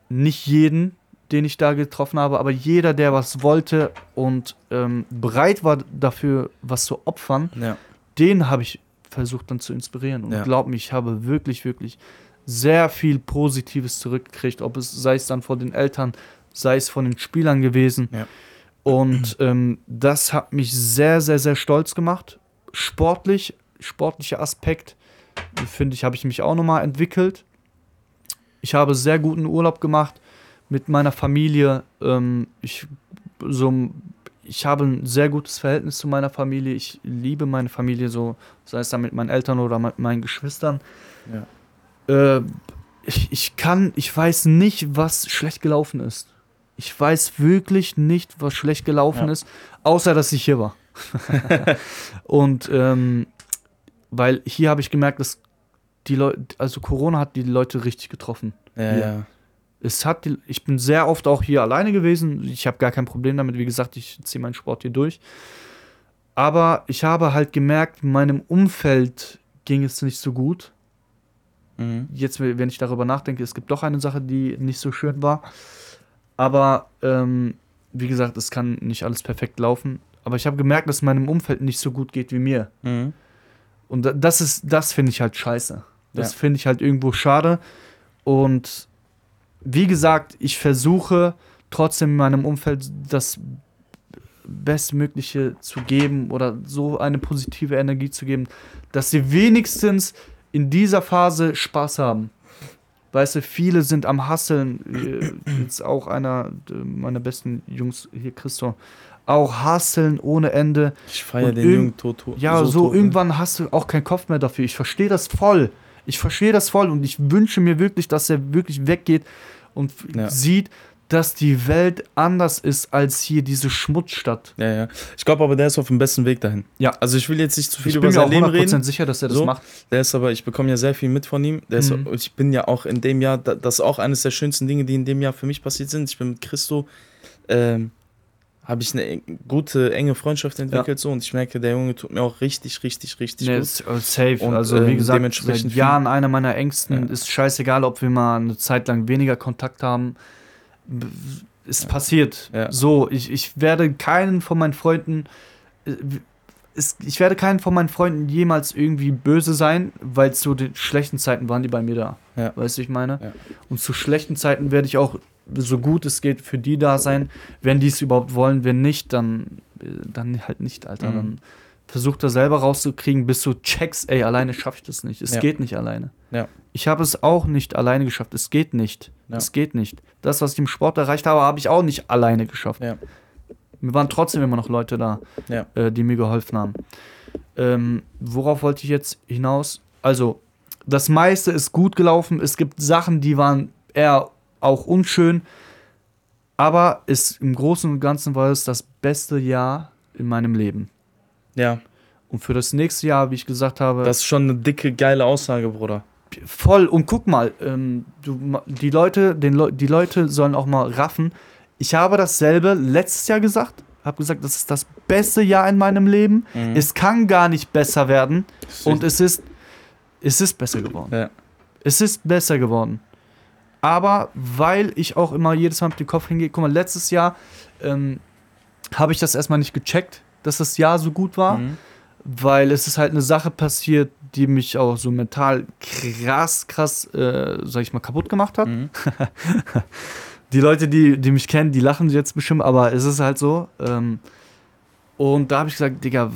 Nicht jeden, den ich da getroffen habe, aber jeder, der was wollte und ähm, bereit war dafür, was zu opfern, ja. den habe ich versucht dann zu inspirieren. Und ja. glaub mir, ich habe wirklich, wirklich sehr viel Positives zurückgekriegt, ob es sei es dann von den Eltern, sei es von den Spielern gewesen. Ja. Und ähm, das hat mich sehr, sehr, sehr stolz gemacht. Sportlich, sportlicher Aspekt, finde ich, habe ich mich auch nochmal entwickelt. Ich habe sehr guten Urlaub gemacht mit meiner Familie. Ähm, ich, so, ich habe ein sehr gutes Verhältnis zu meiner Familie. Ich liebe meine Familie so, sei es dann mit meinen Eltern oder mit meinen Geschwistern. Ja. Äh, ich, ich kann, ich weiß nicht, was schlecht gelaufen ist. Ich weiß wirklich nicht, was schlecht gelaufen ja. ist, außer dass ich hier war. und ähm, weil hier habe ich gemerkt, dass die Leute, also Corona hat die Leute richtig getroffen. Ja, ja es hat, ich bin sehr oft auch hier alleine gewesen. Ich habe gar kein Problem damit. Wie gesagt, ich ziehe meinen Sport hier durch. Aber ich habe halt gemerkt, meinem Umfeld ging es nicht so gut. Mhm. Jetzt, wenn ich darüber nachdenke, es gibt doch eine Sache, die nicht so schön war. Aber ähm, wie gesagt, es kann nicht alles perfekt laufen. Aber ich habe gemerkt, dass meinem Umfeld nicht so gut geht wie mir. Mhm. Und das ist, das finde ich halt scheiße. Das ja. finde ich halt irgendwo schade. Und wie gesagt, ich versuche trotzdem in meinem Umfeld das Bestmögliche zu geben oder so eine positive Energie zu geben, dass sie wenigstens in dieser Phase Spaß haben. Weißt du, viele sind am Hasseln. Jetzt auch einer meiner besten Jungs hier, Christoph, auch hasseln ohne Ende. Ich feiere den Jungen tot. Ja, so, so tot, ne? irgendwann ne? hast du auch keinen Kopf mehr dafür. Ich verstehe das voll. Ich verstehe das voll und ich wünsche mir wirklich, dass er wirklich weggeht und ja. sieht, dass die Welt anders ist als hier diese Schmutzstadt. Ja, ja. Ich glaube aber, der ist auf dem besten Weg dahin. Ja. Also ich will jetzt nicht zu viel ich über sein Leben reden. Ich bin mir sicher, dass er das so, macht. Der ist aber, ich bekomme ja sehr viel mit von ihm. Der mhm. ist, ich bin ja auch in dem Jahr, das ist auch eines der schönsten Dinge, die in dem Jahr für mich passiert sind. Ich bin mit Christo ähm, habe ich eine gute, enge Freundschaft entwickelt ja. so und ich merke, der Junge tut mir auch richtig, richtig, richtig nee, gut. Safe. Und, also wie ähm, gesagt, dementsprechend seit Jahren einer meiner Ängsten. Ja. Ist scheißegal, ob wir mal eine Zeit lang weniger Kontakt haben. Ist ja. passiert. So, ich, ich werde keinen von meinen Freunden ist, ich werde keinen von meinen Freunden jemals irgendwie böse sein, weil zu den schlechten Zeiten waren die bei mir da. Ja. Weißt du, ich meine? Ja. Und zu schlechten Zeiten werde ich auch so gut es geht für die da sein, wenn die es überhaupt wollen. Wenn nicht, dann, dann halt nicht, Alter. Mhm. Dann versuch da selber rauszukriegen, bis du checkst, ey, alleine schaffe ich das nicht. Es ja. geht nicht alleine. Ja. Ich habe es auch nicht alleine geschafft. Es geht nicht. Ja. Es geht nicht. Das, was ich im Sport erreicht habe, habe ich auch nicht alleine geschafft. Ja. Mir waren trotzdem immer noch Leute da, ja. äh, die mir geholfen haben. Ähm, worauf wollte ich jetzt hinaus? Also, das meiste ist gut gelaufen. Es gibt Sachen, die waren eher auch unschön. Aber ist, im Großen und Ganzen war es das beste Jahr in meinem Leben. Ja. Und für das nächste Jahr, wie ich gesagt habe. Das ist schon eine dicke, geile Aussage, Bruder. Voll. Und guck mal, ähm, du, die, Leute, den Le die Leute sollen auch mal raffen. Ich habe dasselbe letztes Jahr gesagt, habe gesagt, das ist das beste Jahr in meinem Leben. Mhm. Es kann gar nicht besser werden. Und es ist, es ist besser geworden. Ja. Es ist besser geworden. Aber weil ich auch immer jedes Mal mit dem Kopf hingehe, guck mal, letztes Jahr ähm, habe ich das erstmal nicht gecheckt, dass das Jahr so gut war, Mhm. weil es ist halt eine Sache passiert, die mich auch so mental krass, krass, äh, sag ich mal, kaputt gemacht hat. Mhm. Die Leute, die, die mich kennen, die lachen jetzt bestimmt, aber es ist halt so. Ähm, und da habe ich gesagt, Digga,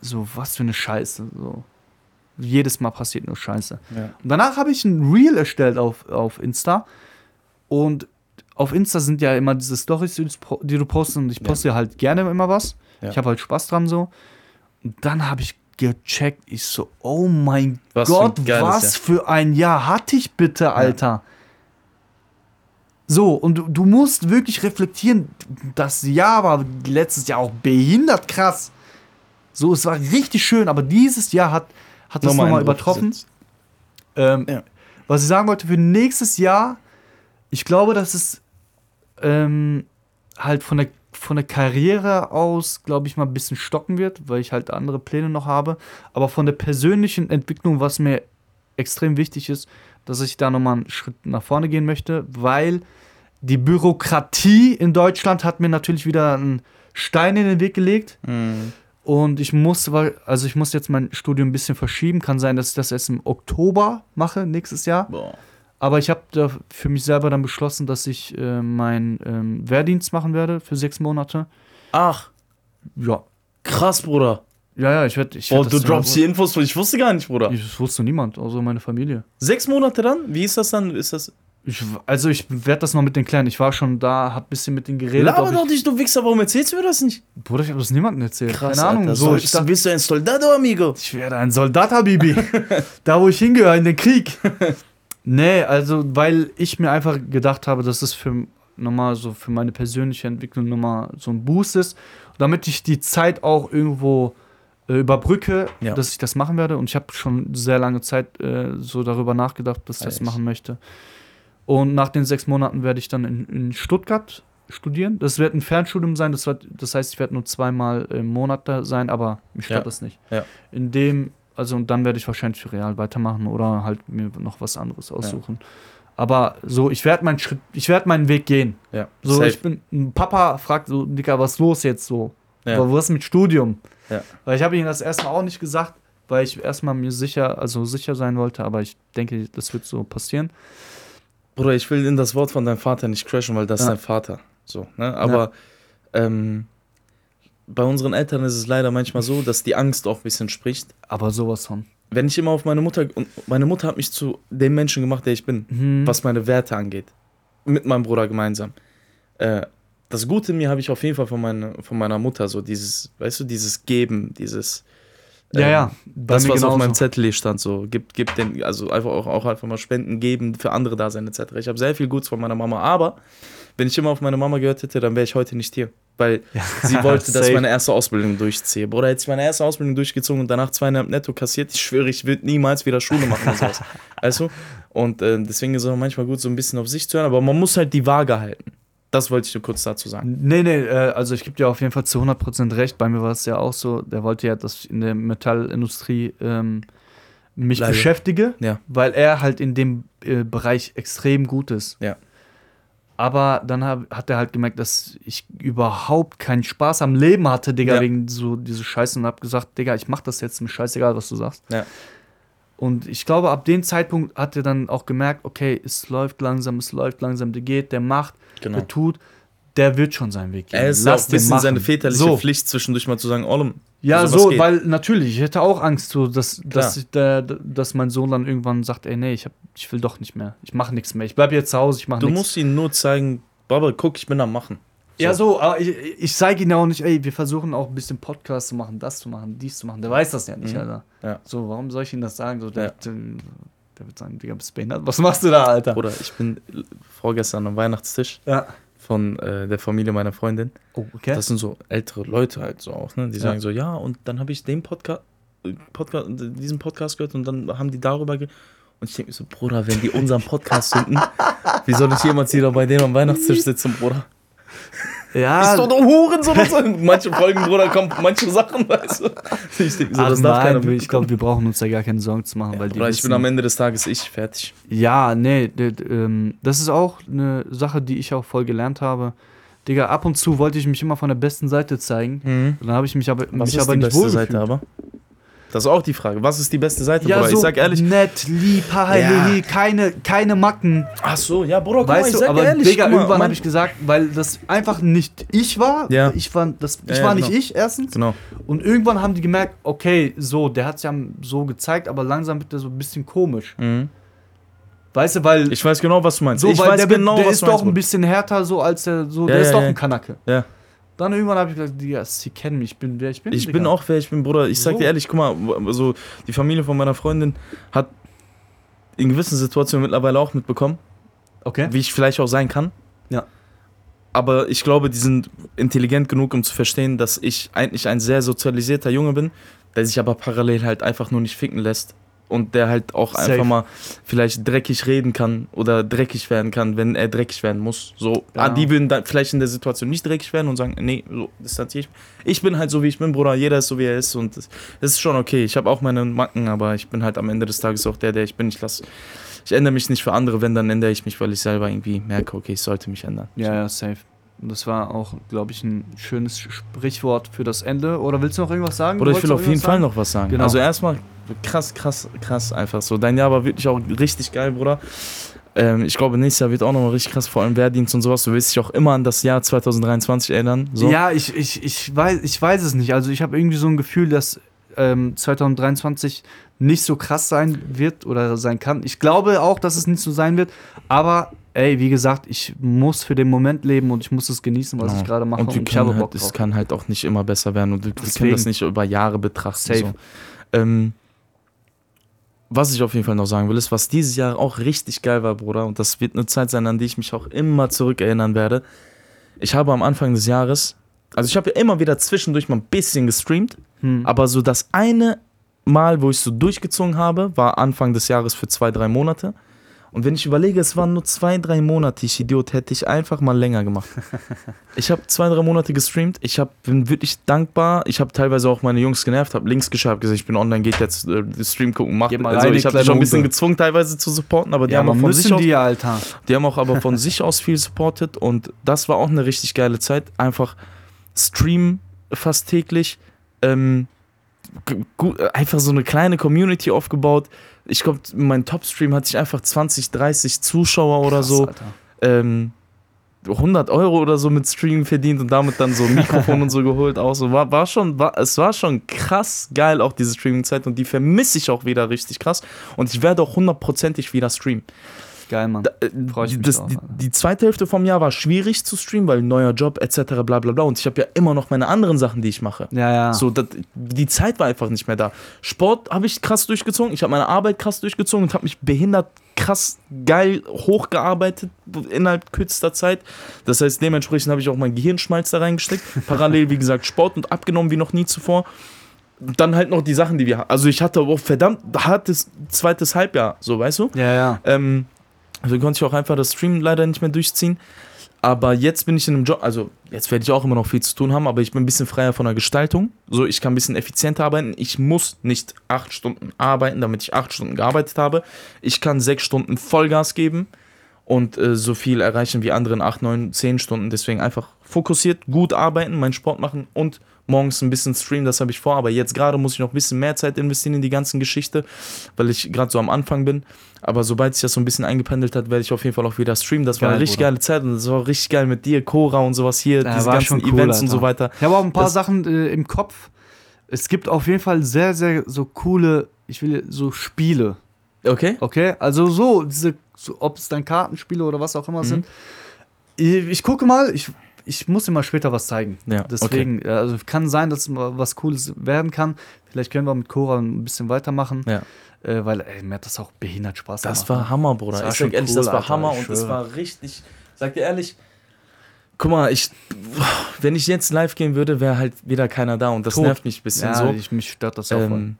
so was für eine Scheiße. So. Jedes Mal passiert nur Scheiße. Ja. Und danach habe ich ein Reel erstellt auf, auf Insta. Und auf Insta sind ja immer diese Stories, die, du postest. Und ich Ja. poste halt gerne immer was. Ja. Ich habe halt Spaß dran so. Und dann habe ich gecheckt, ich so, oh mein Was für Gott, geiles was Jahr. für ein Jahr hatte ich bitte, Alter. So, und du, du musst wirklich reflektieren, das Jahr war letztes Jahr auch behindert krass. So, es war richtig schön, aber dieses Jahr hat, hat das Nochmal nochmal übertroffen. Ähm, Ja. Was ich sagen wollte für nächstes Jahr, ich glaube, dass es ähm, halt von der, von der Karriere aus, glaube ich, mal ein bisschen stocken wird, weil ich halt andere Pläne noch habe. Aber von der persönlichen Entwicklung, was mir extrem wichtig ist, dass ich da nochmal einen Schritt nach vorne gehen möchte, weil die Bürokratie in Deutschland hat mir natürlich wieder einen Stein in den Weg gelegt. Mhm. Und ich muss, weil- also ich muss jetzt mein Studium ein bisschen verschieben. Kann sein, dass ich das erst im Oktober mache, nächstes Jahr. Boah. Aber ich habe da für mich selber dann beschlossen, dass ich äh, meinen ähm, Wehrdienst machen werde für sechs Monate. Ach, Ja. krass, Bruder. Ja, ja, ich werde. Ich werd du das- droppst die Infos, ich wusste gar nicht, Bruder. Das wusste niemand, außer meine Familie. Sechs Monate dann? Wie ist das dann? Ist das. Ich, also ich werde das mal mit den Kleinen. Ich war schon da, hab ein bisschen mit denen geredet. Laber doch ich, nicht, du Wichser, warum erzählst du mir das nicht? Bruder, ich habe das niemandem erzählt. Krass, Keine Ahnung. Alter. So, ich ich bist du ein Soldado, amigo? Ich werde ein Soldat, Habibi. da, wo ich hingehöre, in den Krieg. nee, also, weil ich mir einfach gedacht habe, dass es für nochmal so für meine persönliche Entwicklung nochmal so ein Boost ist. Damit ich die Zeit auch irgendwo äh, überbrücke, Ja. dass ich das machen werde. Und ich habe schon sehr lange Zeit äh, so darüber nachgedacht, dass ich das machen möchte. Und nach den sechs Monaten werde ich dann in, in Stuttgart studieren. Das wird ein Fernstudium sein, das, wird, das heißt, ich werde nur zweimal im Monat da sein, aber mich stört Ja. das nicht. Ja. In dem, also und dann werde ich wahrscheinlich für Real weitermachen oder halt mir noch was anderes aussuchen. Aber so, ich werde meinen Schritt, ich werde meinen Weg gehen. Ja. So, Safe. ich bin, Papa fragt so, Dicker, was ist los jetzt so? Ja. Aber was mit Studium? Ja. Weil ich habe ihm das erstmal auch nicht gesagt, weil ich erstmal mir sicher, also sicher sein wollte, aber ich denke, das wird so passieren. Bruder, ich will in das Wort von deinem Vater nicht crashen, weil das ist Ja. dein Vater. So, ne? Aber ähm, bei unseren Eltern ist es leider manchmal so, dass die Angst auch ein bisschen spricht. Aber sowas von. Wenn ich immer auf meine Mutter und meine Mutter hat mich zu dem Menschen gemacht, der ich bin, Mhm. was meine Werte angeht. Mit meinem Bruder gemeinsam. Äh, das Gute in mir habe ich auf jeden Fall von, meine, von meiner Mutter, so dieses, weißt du, dieses Geben, dieses Ja, ähm, ja. bei Das, was auf genauso. meinem Zettel stand, so, gibt, gibt den, also einfach auch, auch einfach mal Spenden geben, für andere da sein, etc. Ich habe sehr viel Gutes von meiner Mama, aber wenn ich immer auf meine Mama gehört hätte, dann wäre ich heute nicht hier. Weil sie wollte, dass ich meine erste Ausbildung durchziehe. Bruder, hätte ich meine erste Ausbildung durchgezogen und danach zweieinhalb netto kassiert, ich schwöre, ich würde niemals wieder Schule machen und sowas. Weißt du? Und äh, deswegen ist es auch manchmal gut, so ein bisschen auf sich zu hören, aber man muss halt die Waage halten. Das wollte ich nur kurz dazu sagen. Nee, nee, äh, also ich gebe dir auf jeden Fall zu 100% recht. Bei mir war es ja auch so, der wollte ja, dass ich in der Metallindustrie ähm, mich Bleibe. beschäftige, Ja. weil er halt in dem äh, Bereich extrem gut ist. Ja. Aber dann hab, hat er halt gemerkt, dass ich überhaupt keinen Spaß am Leben hatte, Digga, Ja. wegen so diese Scheiße und hab gesagt, Digga, ich mach das jetzt, mir scheißegal, was du sagst. Ja. Und ich glaube, ab dem Zeitpunkt hat er dann auch gemerkt, okay, es läuft langsam, es läuft langsam, der geht, der macht, Genau. der tut, der wird schon seinen Weg gehen. Er ist ja auch ein bisschen seine väterliche so. Pflicht, zwischendurch mal zu sagen, Ollem. Ja, also so, geht. weil natürlich, ich hätte auch Angst, so, dass, Klar. dass, ich, der, dass mein Sohn dann irgendwann sagt, ey, nee, ich, hab, ich will doch nicht mehr. Ich mache nichts mehr. Ich bleibe jetzt zu Hause, ich mache Du nichts. musst ihm nur zeigen, Baba, guck, ich bin am Machen. Ja, so, aber ich, ich zeige ja auch nicht, ey, wir versuchen auch ein bisschen Podcast zu machen, das zu machen, dies zu machen. Der weiß das ja nicht, Mhm. Alter. Ja. So, warum soll ich ihm das sagen? So, der, Ja. der, der wird sagen, Digga, bist du behindert? Was machst du da, Alter? Oder ich bin vorgestern am Weihnachtstisch Ja. Von äh, der Familie meiner Freundin. Oh, okay. Das sind so ältere Leute halt so auch, ne? Die Ja. sagen so, ja, und dann habe ich den Podcast, Podcast, diesen Podcast gehört und dann haben die darüber ge und ich denke mir so, Bruder, wenn die unseren Podcast finden, wie soll ich jemals wieder bei denen am Weihnachtstisch sitzen, Bruder? Ja. Ist doch ein Hurensohn und so. Manche Folgen, Bruder, kommen manche Sachen, weißt du. Ich denke so, Ach das darf keiner nein, ich glaube, wir brauchen uns da gar keine Sorgen zu machen, weil die Bruder, ich bin wissen- am Ende des Tages ich, fertig. Ja, nee, ähm, das ist auch eine Sache, die ich auch voll gelernt habe. Digga, ab und zu wollte ich mich immer von der besten Seite zeigen. Und dann habe ich mich aber, Was mich ist aber die nicht beste. Seite aber? Das ist auch die Frage. Was ist die beste Seite, Ja, Bruder? so ich sag ehrlich. nett, lieb, haha, Ja. keine, keine Macken. Ach so, ja, Bruder, guck mal, Weißt ich du, sag aber ehrlich. Digga, mal, irgendwann habe ich gesagt, weil das einfach nicht ich war. Ja. Ich war, das, ich Ja, war nicht genau. ich erstens. Genau. Und irgendwann haben die gemerkt, okay, so, der hat es ja so gezeigt, aber langsam wird der so ein bisschen komisch. Mhm. Weißt du, weil, Ich weiß genau, was du meinst. so, ich weil weiß der, genau, der was ist du doch meinst. ein bisschen härter so als der, so, Ja, der ist doch ein Kanacke. Ja. Dann irgendwann habe ich gesagt, Digga, sie kennen mich, ich bin wer ich bin. Ich Digga. bin auch wer ich bin, Bruder. Ich sag So. dir ehrlich, guck mal, so die Familie von meiner Freundin hat in gewissen Situationen mittlerweile auch mitbekommen, Okay. wie ich vielleicht auch sein kann. Ja. Aber ich glaube, die sind intelligent genug, um zu verstehen, dass ich eigentlich ein sehr sozialisierter Junge bin, der sich aber parallel halt einfach nur nicht ficken lässt. Und der halt auch Safe. einfach mal vielleicht dreckig reden kann oder dreckig werden kann, wenn er dreckig werden muss. So, ah, die würden dann vielleicht in der Situation nicht dreckig werden und sagen, nee, so distanziere ich. Ich bin halt so, wie ich bin, Bruder. Jeder ist so, wie er ist. Und das ist schon okay. Ich habe auch meine Macken, aber ich bin halt am Ende des Tages auch der, der ich bin. Ich lasse, ich ändere mich nicht für andere. Wenn, dann ändere ich mich, weil ich selber irgendwie merke, okay, ich sollte mich ändern. Ja, ja, safe. Und das war auch, glaube ich, ein schönes Sprichwort für das Ende. Oder willst du noch irgendwas sagen? Oder ich will auf jeden irgendwas Fall sagen? noch was sagen. Genau. Also erstmal krass, krass, krass einfach so. Dein Jahr war wirklich auch richtig geil, Bruder. Ähm, ich glaube, nächstes Jahr wird auch nochmal richtig krass, vor allem Wehrdienst und sowas. Du willst dich auch immer an das Jahr 2023 erinnern. So. Ja, ich, ich, ich, weiß, ich weiß es nicht. Also ich habe irgendwie so ein Gefühl, dass ähm, 2023 nicht so krass sein wird oder sein kann. Ich glaube auch, dass es nicht so sein wird. Aber ey, wie gesagt, ich muss für den Moment leben und ich muss es genießen, was Genau. ich gerade mache. und wir ich habe können Bock halt, es kann halt auch nicht immer besser werden und wir, wir können Deswegen. das nicht über Jahre betrachten. Safe. So. Ähm, was ich auf jeden Fall noch sagen will, ist, was dieses Jahr auch richtig geil war, Bruder, und das wird eine Zeit sein, an die ich mich auch immer zurückerinnern werde. Ich habe am Anfang des Jahres, also ich habe ja immer wieder zwischendurch mal ein bisschen gestreamt, Hm. aber so das eine Mal, wo ich so durchgezogen habe, war Anfang des Jahres für zwei, drei Monate. Und wenn ich überlege, es waren nur zwei, drei Monate, ich Idiot, hätte ich einfach mal länger gemacht. ich habe zwei, drei Monate gestreamt. Ich hab, bin wirklich dankbar. Ich habe teilweise auch meine Jungs genervt, habe Links hab gesagt, ich bin online, geht jetzt äh, Stream gucken, macht. Mal Also rein, ich habe die schon ein bisschen gezwungen, teilweise zu supporten, aber die ja, haben auch von sich aus die, Alter. die haben auch aber von sich aus viel supportet und das war auch eine richtig geile Zeit. Einfach Stream fast täglich. Ähm, gut, einfach so eine kleine Community aufgebaut. Ich glaube, mein Top-Stream hat sich einfach 20, 30 Zuschauer oder Krass, so, Alter. ähm, 100 Euro oder so mit Stream verdient und damit dann so ein Mikrofon und so geholt. Auch so. War, war schon, war, es war schon krass geil, auch diese Streaming-Zeit und die vermisse ich auch wieder richtig krass. Und ich werde auch hundertprozentig wieder streamen. Geil, Mann. Da, äh, Freu ich die, mich das, drauf, die, die zweite Hälfte vom Jahr war schwierig zu streamen, weil neuer Job etc. bla bla bla. Und ich habe ja immer noch meine anderen Sachen, die ich mache. ja, ja. So, das, die Zeit war einfach nicht mehr da. Sport habe ich krass durchgezogen, ich habe meine Arbeit krass durchgezogen und habe mich behindert krass geil hochgearbeitet innerhalb kürzester Zeit. Das heißt, dementsprechend habe ich auch mein Gehirnschmalz da reingesteckt. Parallel, wie gesagt, Sport und abgenommen wie noch nie zuvor. Dann halt noch die Sachen, die wir Also ich hatte auch verdammt hartes zweites Halbjahr, so weißt du? ja, ja. Ähm, also konnte ich auch einfach das Stream leider nicht mehr durchziehen. Aber jetzt bin ich in einem Job, also jetzt werde ich auch immer noch viel zu tun haben, aber ich bin ein bisschen freier von der Gestaltung. So, ich kann ein bisschen effizienter arbeiten. Ich muss nicht acht Stunden arbeiten, damit ich acht Stunden gearbeitet habe. Ich kann sechs Stunden Vollgas geben und äh, so viel erreichen wie andere in acht, neun, zehn Stunden. Deswegen einfach fokussiert, gut arbeiten, meinen Sport machen und morgens ein bisschen streamen, das habe ich vor. Aber jetzt gerade muss ich noch ein bisschen mehr Zeit investieren in die ganzen Geschichte, weil ich gerade so am Anfang bin. Aber sobald sich das so ein bisschen eingependelt hat, werde ich auf jeden Fall auch wieder streamen. Das war Geil, eine richtig Bruder. geile Zeit und das war richtig geil mit dir, Cora und sowas hier, Ja, diese war ganzen cool, Events und Alter. so weiter. Ich habe auch ein paar Das- Sachen äh, im Kopf. Es gibt auf jeden Fall sehr, sehr so coole, ich will so Spiele. Okay? Okay? Also so, diese, so, ob es dann Kartenspiele oder was auch immer Mhm. sind. Ich, ich gucke mal, ich, ich muss mal später was zeigen. Ja, Deswegen, äh, also kann sein, dass mal was Cooles werden kann. Vielleicht können wir mit Cora ein bisschen weitermachen. Ja. Äh, weil, ey, mir hat das auch behindert Spaß Das gemacht. war Hammer, Bruder. Das war ich sag ehrlich, cool, das war Alter, Hammer und das war richtig. Sag dir ehrlich, guck mal, ich, wenn ich jetzt live gehen würde, wäre halt wieder keiner da und das Tot. nervt mich ein bisschen ja, so. ich, mich stört das auch. Ähm,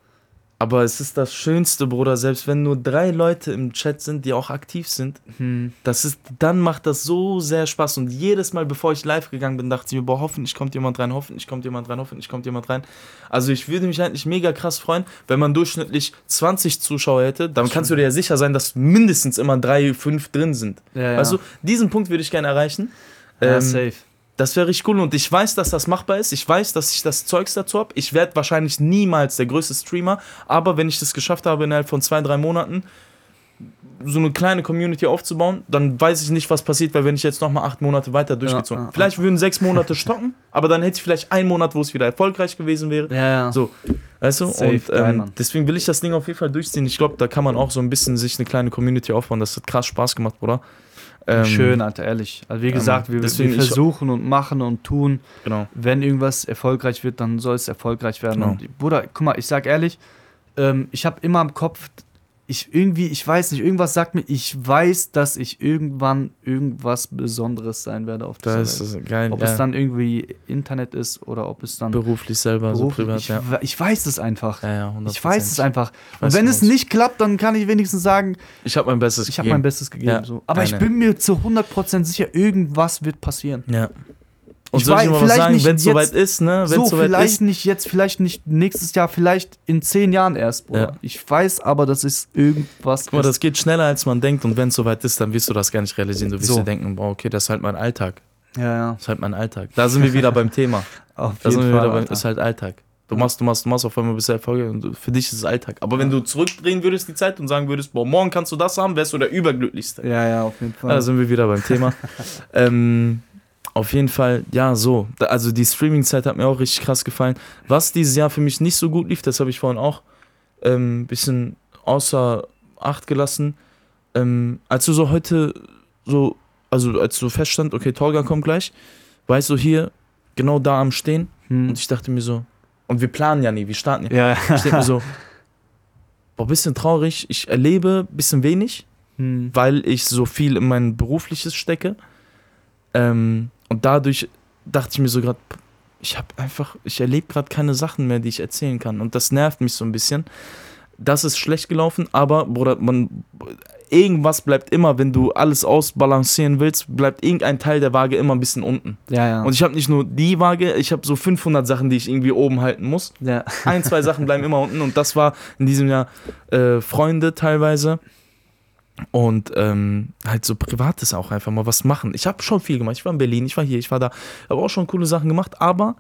Aber es ist das Schönste, Bruder, selbst wenn nur drei Leute im Chat sind, die auch aktiv sind. Hm. Das ist, dann macht das so sehr Spaß. Und jedes Mal, bevor ich live gegangen bin, dachte ich mir, boah, hoffentlich kommt jemand rein, hoffentlich kommt jemand rein, hoffentlich kommt jemand rein. Also ich würde mich eigentlich mega krass freuen, wenn man durchschnittlich 20 Zuschauer hätte. Dann kannst du dir ja sicher sein, dass mindestens immer drei, fünf drin sind. Ja, ja. Also diesen Punkt würde ich gerne erreichen. Ja, Ähm, safe. Das wäre richtig cool und ich weiß, dass das machbar ist. Ich weiß, dass ich das Zeugs dazu habe. Ich werde wahrscheinlich niemals der größte Streamer, aber wenn ich das geschafft habe, innerhalb von zwei, drei Monaten so eine kleine Community aufzubauen, dann weiß ich nicht, was passiert, weil wenn ich jetzt nochmal acht Monate weiter durchgezogen ja, ja. Vielleicht würden sechs Monate stocken, aber dann hätte ich vielleicht einen Monat, wo es wieder erfolgreich gewesen wäre. Ja, ja. So, weißt du? Safe, und ähm, deswegen will ich das Ding auf jeden Fall durchziehen. Ich glaube, da kann man auch so ein bisschen sich eine kleine Community aufbauen. Das hat krass Spaß gemacht, Bruder. Ähm, Schön, Alter, ehrlich. Also wie gesagt, Mann. wir, Deswegen wir versuchen und machen und tun. Genau. Wenn irgendwas erfolgreich wird, dann soll es erfolgreich werden. Genau. Und Bruder, guck mal, ich sag ehrlich, ähm, ich habe immer im Kopf, ich irgendwie, ich weiß nicht, irgendwas sagt mir, ich weiß, dass ich irgendwann irgendwas Besonderes sein werde auf dieser Das Welt. ist geil. Ob ja. es dann irgendwie Internet ist oder ob es dann beruflich selber, beruflich, so privat, ich, ja. ich weiß es einfach. Ja, ja, 100%. Ich weiß es einfach. Und wenn es nicht klappt, dann kann ich wenigstens sagen, Ich habe mein Bestes ich habe mein Bestes gegeben. So. Aber ich eine. bin mir zu 100% sicher, irgendwas wird passieren. Ja. Und Ich soll ich weiß, dir mal was sagen, wenn es soweit ist, ne? Wenn so, vielleicht ist. nicht jetzt, vielleicht nicht nächstes Jahr, vielleicht in zehn Jahren erst, Bruder. Ja. Ich weiß aber, dass es irgendwas Guck mal, ist. das geht schneller als man denkt und wenn es soweit ist, dann wirst du das gar nicht realisieren. Du wirst So. dir denken, boah, okay, das ist halt mein Alltag. Ja, ja. Das ist halt mein Alltag. Da sind wir wieder beim Thema. Auf Da sind wir jeden wieder Fall. beim, ist halt Alltag. Du machst, du machst, du machst auf einmal bis Erfolge und für dich ist es Alltag. Aber wenn du zurückdrehen würdest die Zeit und sagen würdest, boah, morgen kannst du das haben, wärst du der Überglücklichste. Ja, ja, auf jeden Fall. Da sind wir wieder beim Thema. ähm, auf jeden Fall, ja, so. Also die Streaming-Zeit hat mir auch richtig krass gefallen. Was dieses Jahr für mich nicht so gut lief, das habe ich vorhin auch ein ähm, bisschen außer Acht gelassen. Ähm, als du so heute so, also als so feststand, okay, Tolga kommt gleich, war ich so hier, genau da am Stehen Hm. und ich dachte mir so, und wir planen ja nie, wir starten ja. ja, Ich denke mir so, boah, bisschen traurig, ich erlebe ein bisschen wenig hm. weil ich so viel in mein berufliches stecke. Ähm, und dadurch dachte ich mir so gerade, ich habe einfach, ich erlebe gerade keine Sachen mehr, die ich erzählen kann. Und das nervt mich so ein bisschen. Das ist schlecht gelaufen, aber Bruder, man, irgendwas bleibt immer, wenn du alles ausbalancieren willst, bleibt irgendein Teil der Waage immer ein bisschen unten. ja, ja. Und ich habe nicht nur die Waage, ich habe so 500 Sachen, die ich irgendwie oben halten muss ja. ein, zwei Sachen bleiben immer unten und das war in diesem Jahr äh, Freunde teilweise und ähm, halt so privates auch einfach mal was machen. Ich habe schon viel gemacht. Ich war in Berlin, ich war hier, ich war da, habe auch schon coole Sachen gemacht, aber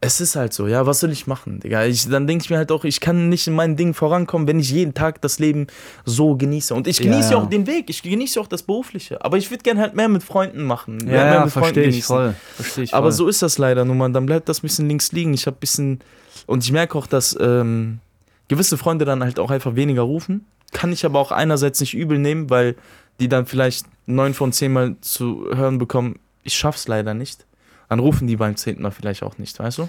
es ist halt so, ja, was soll ich machen, Digga? Ich, dann denke ich mir halt auch, ich kann nicht in meinen Dingen vorankommen, wenn ich jeden Tag das Leben so genieße. Und ich genieße ja ja. auch den Weg, ich genieße auch das Berufliche. Aber ich würde gerne halt mehr mit Freunden machen. Ja, mehr ja, mit Freunden verstehe ich genießen. voll. Verstehe ich Aber voll. so ist das leider nun mal. Dann bleibt das ein bisschen links liegen. Ich habe ein bisschen. Und ich merke auch, dass ähm, gewisse Freunde dann halt auch einfach weniger rufen. Kann ich aber auch einerseits nicht übel nehmen, weil die dann vielleicht neun von zehn Mal zu hören bekommen, ich schaff's leider nicht. Dann rufen die beim zehnten Mal vielleicht auch nicht, weißt du?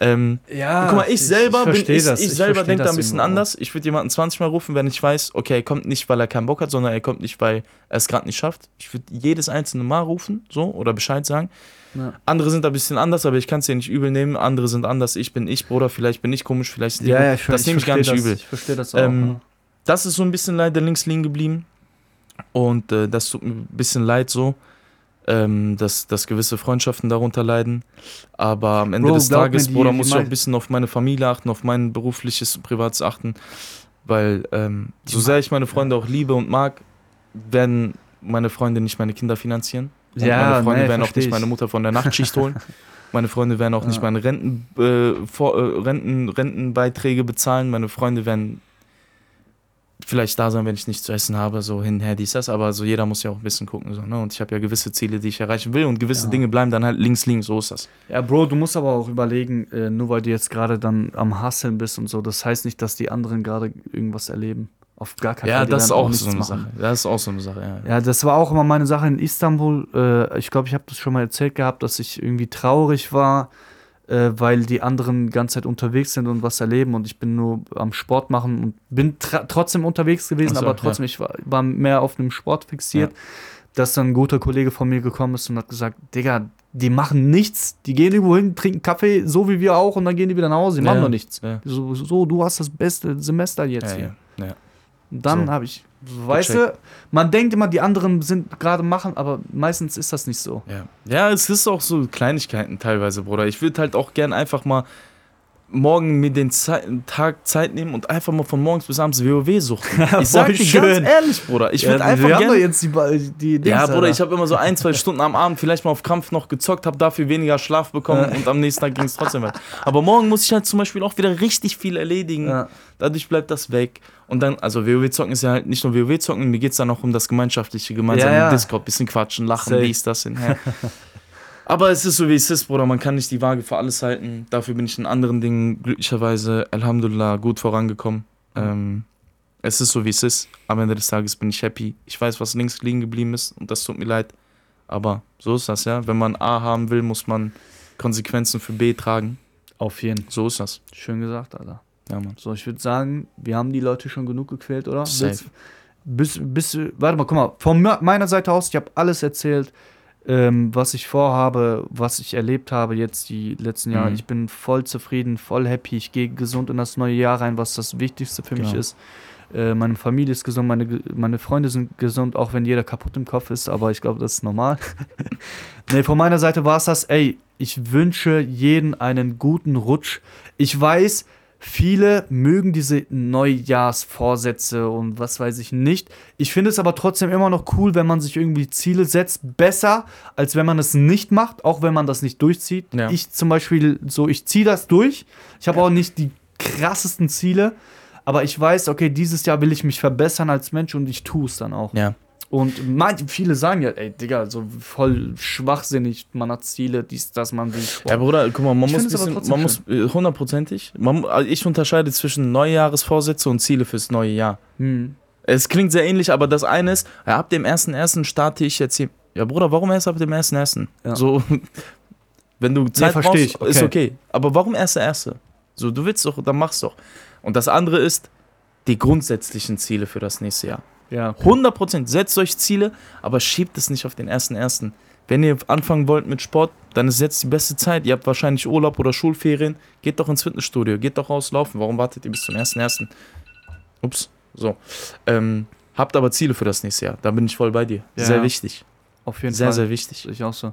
Ähm, Ja, guck mal, ich selber bin, ich, das. ich selber denke da das ein bisschen anders. Ich würde jemanden 20 Mal rufen, wenn ich weiß, okay, er kommt nicht, weil er keinen Bock hat, sondern er kommt nicht, weil er es gerade nicht schafft. Ich würde jedes einzelne Mal rufen, so, oder Bescheid sagen. Ja. Andere sind ein bisschen anders, aber ich kann es dir nicht übel nehmen. Andere sind anders. Ich bin ich, Bruder. Vielleicht bin ich komisch, vielleicht sind die Ja, ja, ich, das nehme ich gar nicht verstehe übel. Das, ich verstehe das auch. Ähm, ja. Das ist so ein bisschen leider links liegen geblieben. Und äh, das tut mir ein bisschen leid so, ähm, dass, dass gewisse Freundschaften darunter leiden. Aber am Ende Bro, des Tages, die- Bruder, muss ich auch ein bisschen auf meine Familie achten, auf mein berufliches und privates achten. Weil ähm, so sehr ich meine Freunde auch liebe und mag, werden meine Freunde nicht meine Kinder finanzieren. Und Ja, meine Freunde nee, werden auch nicht ich. meine Mutter von der Nachtschicht holen. Meine Freunde werden auch nicht Ja. meine Renten, äh, vor, äh, Renten, Rentenbeiträge bezahlen. Meine Freunde werden vielleicht da sein, wenn ich nichts zu essen habe, so hinher dies, das, aber so jeder muss ja auch ein bisschen gucken. So, ne? Und ich habe ja gewisse Ziele, die ich erreichen will und gewisse Ja. Dinge bleiben dann halt links liegen, so ist das. Ja, Bro, du musst aber auch überlegen, äh, nur weil du jetzt gerade dann am Hasseln bist und so, das heißt nicht, dass die anderen gerade irgendwas erleben. Auf gar keinen Ja, Fall. Die das ist auch nichts so eine machen. Sache. Das ist auch so eine Sache, ja. Ja, das war auch immer meine Sache in Istanbul. Äh, ich glaube, ich habe das schon mal erzählt gehabt, dass ich irgendwie traurig war, äh, weil die anderen die ganze Zeit unterwegs sind und was erleben und ich bin nur am Sport machen und bin trotzdem unterwegs gewesen, so, aber trotzdem, ich war, war mehr auf einem Sport fixiert, dass dann ein guter Kollege von mir gekommen ist und hat gesagt, Digga, die machen nichts. Die gehen irgendwo hin, trinken Kaffee, so wie wir auch, und dann gehen die wieder nach Hause. Die machen Ja, doch nichts. ja. So, so, du hast das beste Semester jetzt Ja, hier. ja, ja. Dann So. habe ich, weißt du, man denkt immer, die anderen sind gerade machen, aber meistens ist das nicht so. Ja. ja, es ist auch so Kleinigkeiten teilweise, Bruder. Ich würde halt auch gern einfach mal morgen mir den Zei Tag Zeit nehmen und einfach mal von morgens bis abends WoW suchen. Ich sag dir schön. ganz ehrlich, Bruder. Ich würde Ja, einfach wir gerne. jetzt die, die Dings, Ja, Bruder, Alter. ich habe immer so ein, zwei Stunden am Abend vielleicht mal auf Kampf noch gezockt, habe dafür weniger Schlaf bekommen und am nächsten Tag ging es trotzdem weiter. Aber morgen muss ich halt zum Beispiel auch wieder richtig viel erledigen. Ja. Dadurch bleibt das weg. Und dann, also WoW zocken ist ja halt nicht nur WoW zocken, mir geht es dann auch um das gemeinschaftliche, gemeinsame Ja, ja. Discord, bisschen quatschen, lachen, Safe. dies, das, hinher. Aber es ist so, wie es ist, Bruder. Man kann nicht die Waage für alles halten. Dafür bin ich in anderen Dingen glücklicherweise, Alhamdulillah, gut vorangekommen. Ähm, es ist so, wie es ist. Am Ende des Tages bin ich happy. Ich weiß, was links liegen geblieben ist und das tut mir leid. Aber so ist das, ja. Wenn man A haben will, muss man Konsequenzen für B tragen. Auf jeden. So ist das. Schön gesagt, Alter. Ja, Mann. So, ich würde sagen, wir haben die Leute schon genug gequält, oder? Safe. Bis, bis, warte mal, guck mal, von me- meiner Seite aus, ich habe alles erzählt, ähm, was ich vorhabe, was ich erlebt habe jetzt die letzten Jahre. Mhm. Ich bin voll zufrieden, voll happy. Ich gehe gesund in das neue Jahr rein, was das Wichtigste für mich Genau. ist. Äh, meine Familie ist gesund, meine, meine Freunde sind gesund, auch wenn jeder kaputt im Kopf ist, aber ich glaube, das ist normal. nee, von meiner Seite war es das, ey, ich wünsche jeden einen guten Rutsch. Ich weiß, viele mögen diese Neujahrsvorsätze und was weiß ich nicht. Ich finde es aber trotzdem immer noch cool, wenn man sich irgendwie Ziele setzt. Besser, als wenn man es nicht macht, auch wenn man das nicht durchzieht. Ja. Ich zum Beispiel so, ich ziehe das durch. Ich habe auch nicht die krassesten Ziele, aber ich weiß, okay, dieses Jahr will ich mich verbessern als Mensch und ich tue es dann auch. Ja. Und manche, viele sagen ja, ey, Digga, so voll schwachsinnig, man hat Ziele, dies, das, man will Sport. Ja, Bruder, guck mal, man Ich muss, bisschen, man muss äh, hundertprozentig, man, also ich unterscheide zwischen Neujahresvorsätze und Ziele fürs neue Jahr. Hm. Es klingt sehr ähnlich, aber das eine ist, ja, ab dem 1.1. starte ich jetzt hier. Ja, Bruder, warum erst ab dem 1.1.? Ja. So, wenn du Zeit versteh brauchst, ich, ist okay. okay. Aber warum erst der Erste? So, du willst doch, dann mach's doch. Und das andere ist die grundsätzlichen Ziele für das nächste Jahr. Ja, okay. 100%, setzt euch Ziele, aber schiebt es nicht auf den 1.1. Wenn ihr anfangen wollt mit Sport, dann ist jetzt die beste Zeit. Ihr habt wahrscheinlich Urlaub oder Schulferien. Geht doch ins Fitnessstudio, geht doch raus laufen. Warum wartet ihr bis zum 1.1.? Ups, so. Ähm, habt aber Ziele für das nächste Jahr. Da bin ich voll bei dir. Ja. Sehr wichtig. auf jeden Sehr, Fall. sehr wichtig. Sehe ich auch so.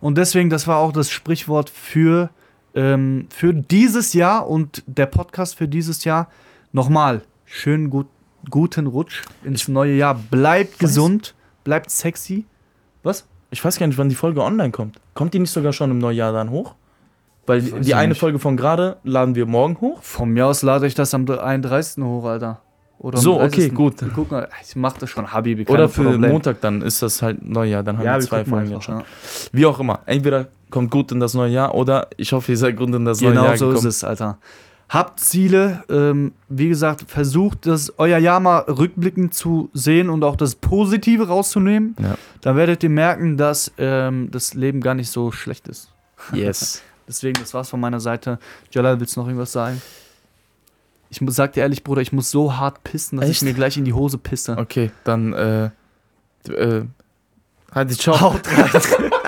Und deswegen, das war auch das Sprichwort für, ähm, für dieses Jahr und der Podcast für dieses Jahr. Nochmal, schönen gut, guten Rutsch ins neue Jahr. Bleibt gesund, bleibt sexy. Was? Ich weiß gar nicht, wann die Folge online kommt. Kommt die nicht sogar schon im Neujahr dann hoch? Weil die ich eine nicht. Folge von gerade laden wir morgen hoch. Von mir aus lade ich das am 31. hoch, Alter. Oder So, okay, 30.. gut. Wir gucken, ich mach das schon, Habibi. Oder für Problem. Montag dann ist das halt Neujahr. Dann haben Ja, wir zwei Folgen einfach, schon. ja. Wie auch immer. Entweder kommt gut in das neue Jahr oder ich hoffe, ihr seid gut in das neue Genau Jahr so gekommen. ist es, Alter. Habt Ziele, ähm, wie gesagt, versucht das euer Jahr mal rückblickend zu sehen und auch das Positive rauszunehmen. Ja. Dann werdet ihr merken, dass ähm, das Leben gar nicht so schlecht ist. Yes. Deswegen, das war's von meiner Seite. Jalal, willst du noch irgendwas sagen? Ich muss, sag dir ehrlich, Bruder, ich muss so hart pissen, dass Echt? ich mir gleich in die Hose pisse. Okay, dann äh, äh, halt ciao. Haut rein.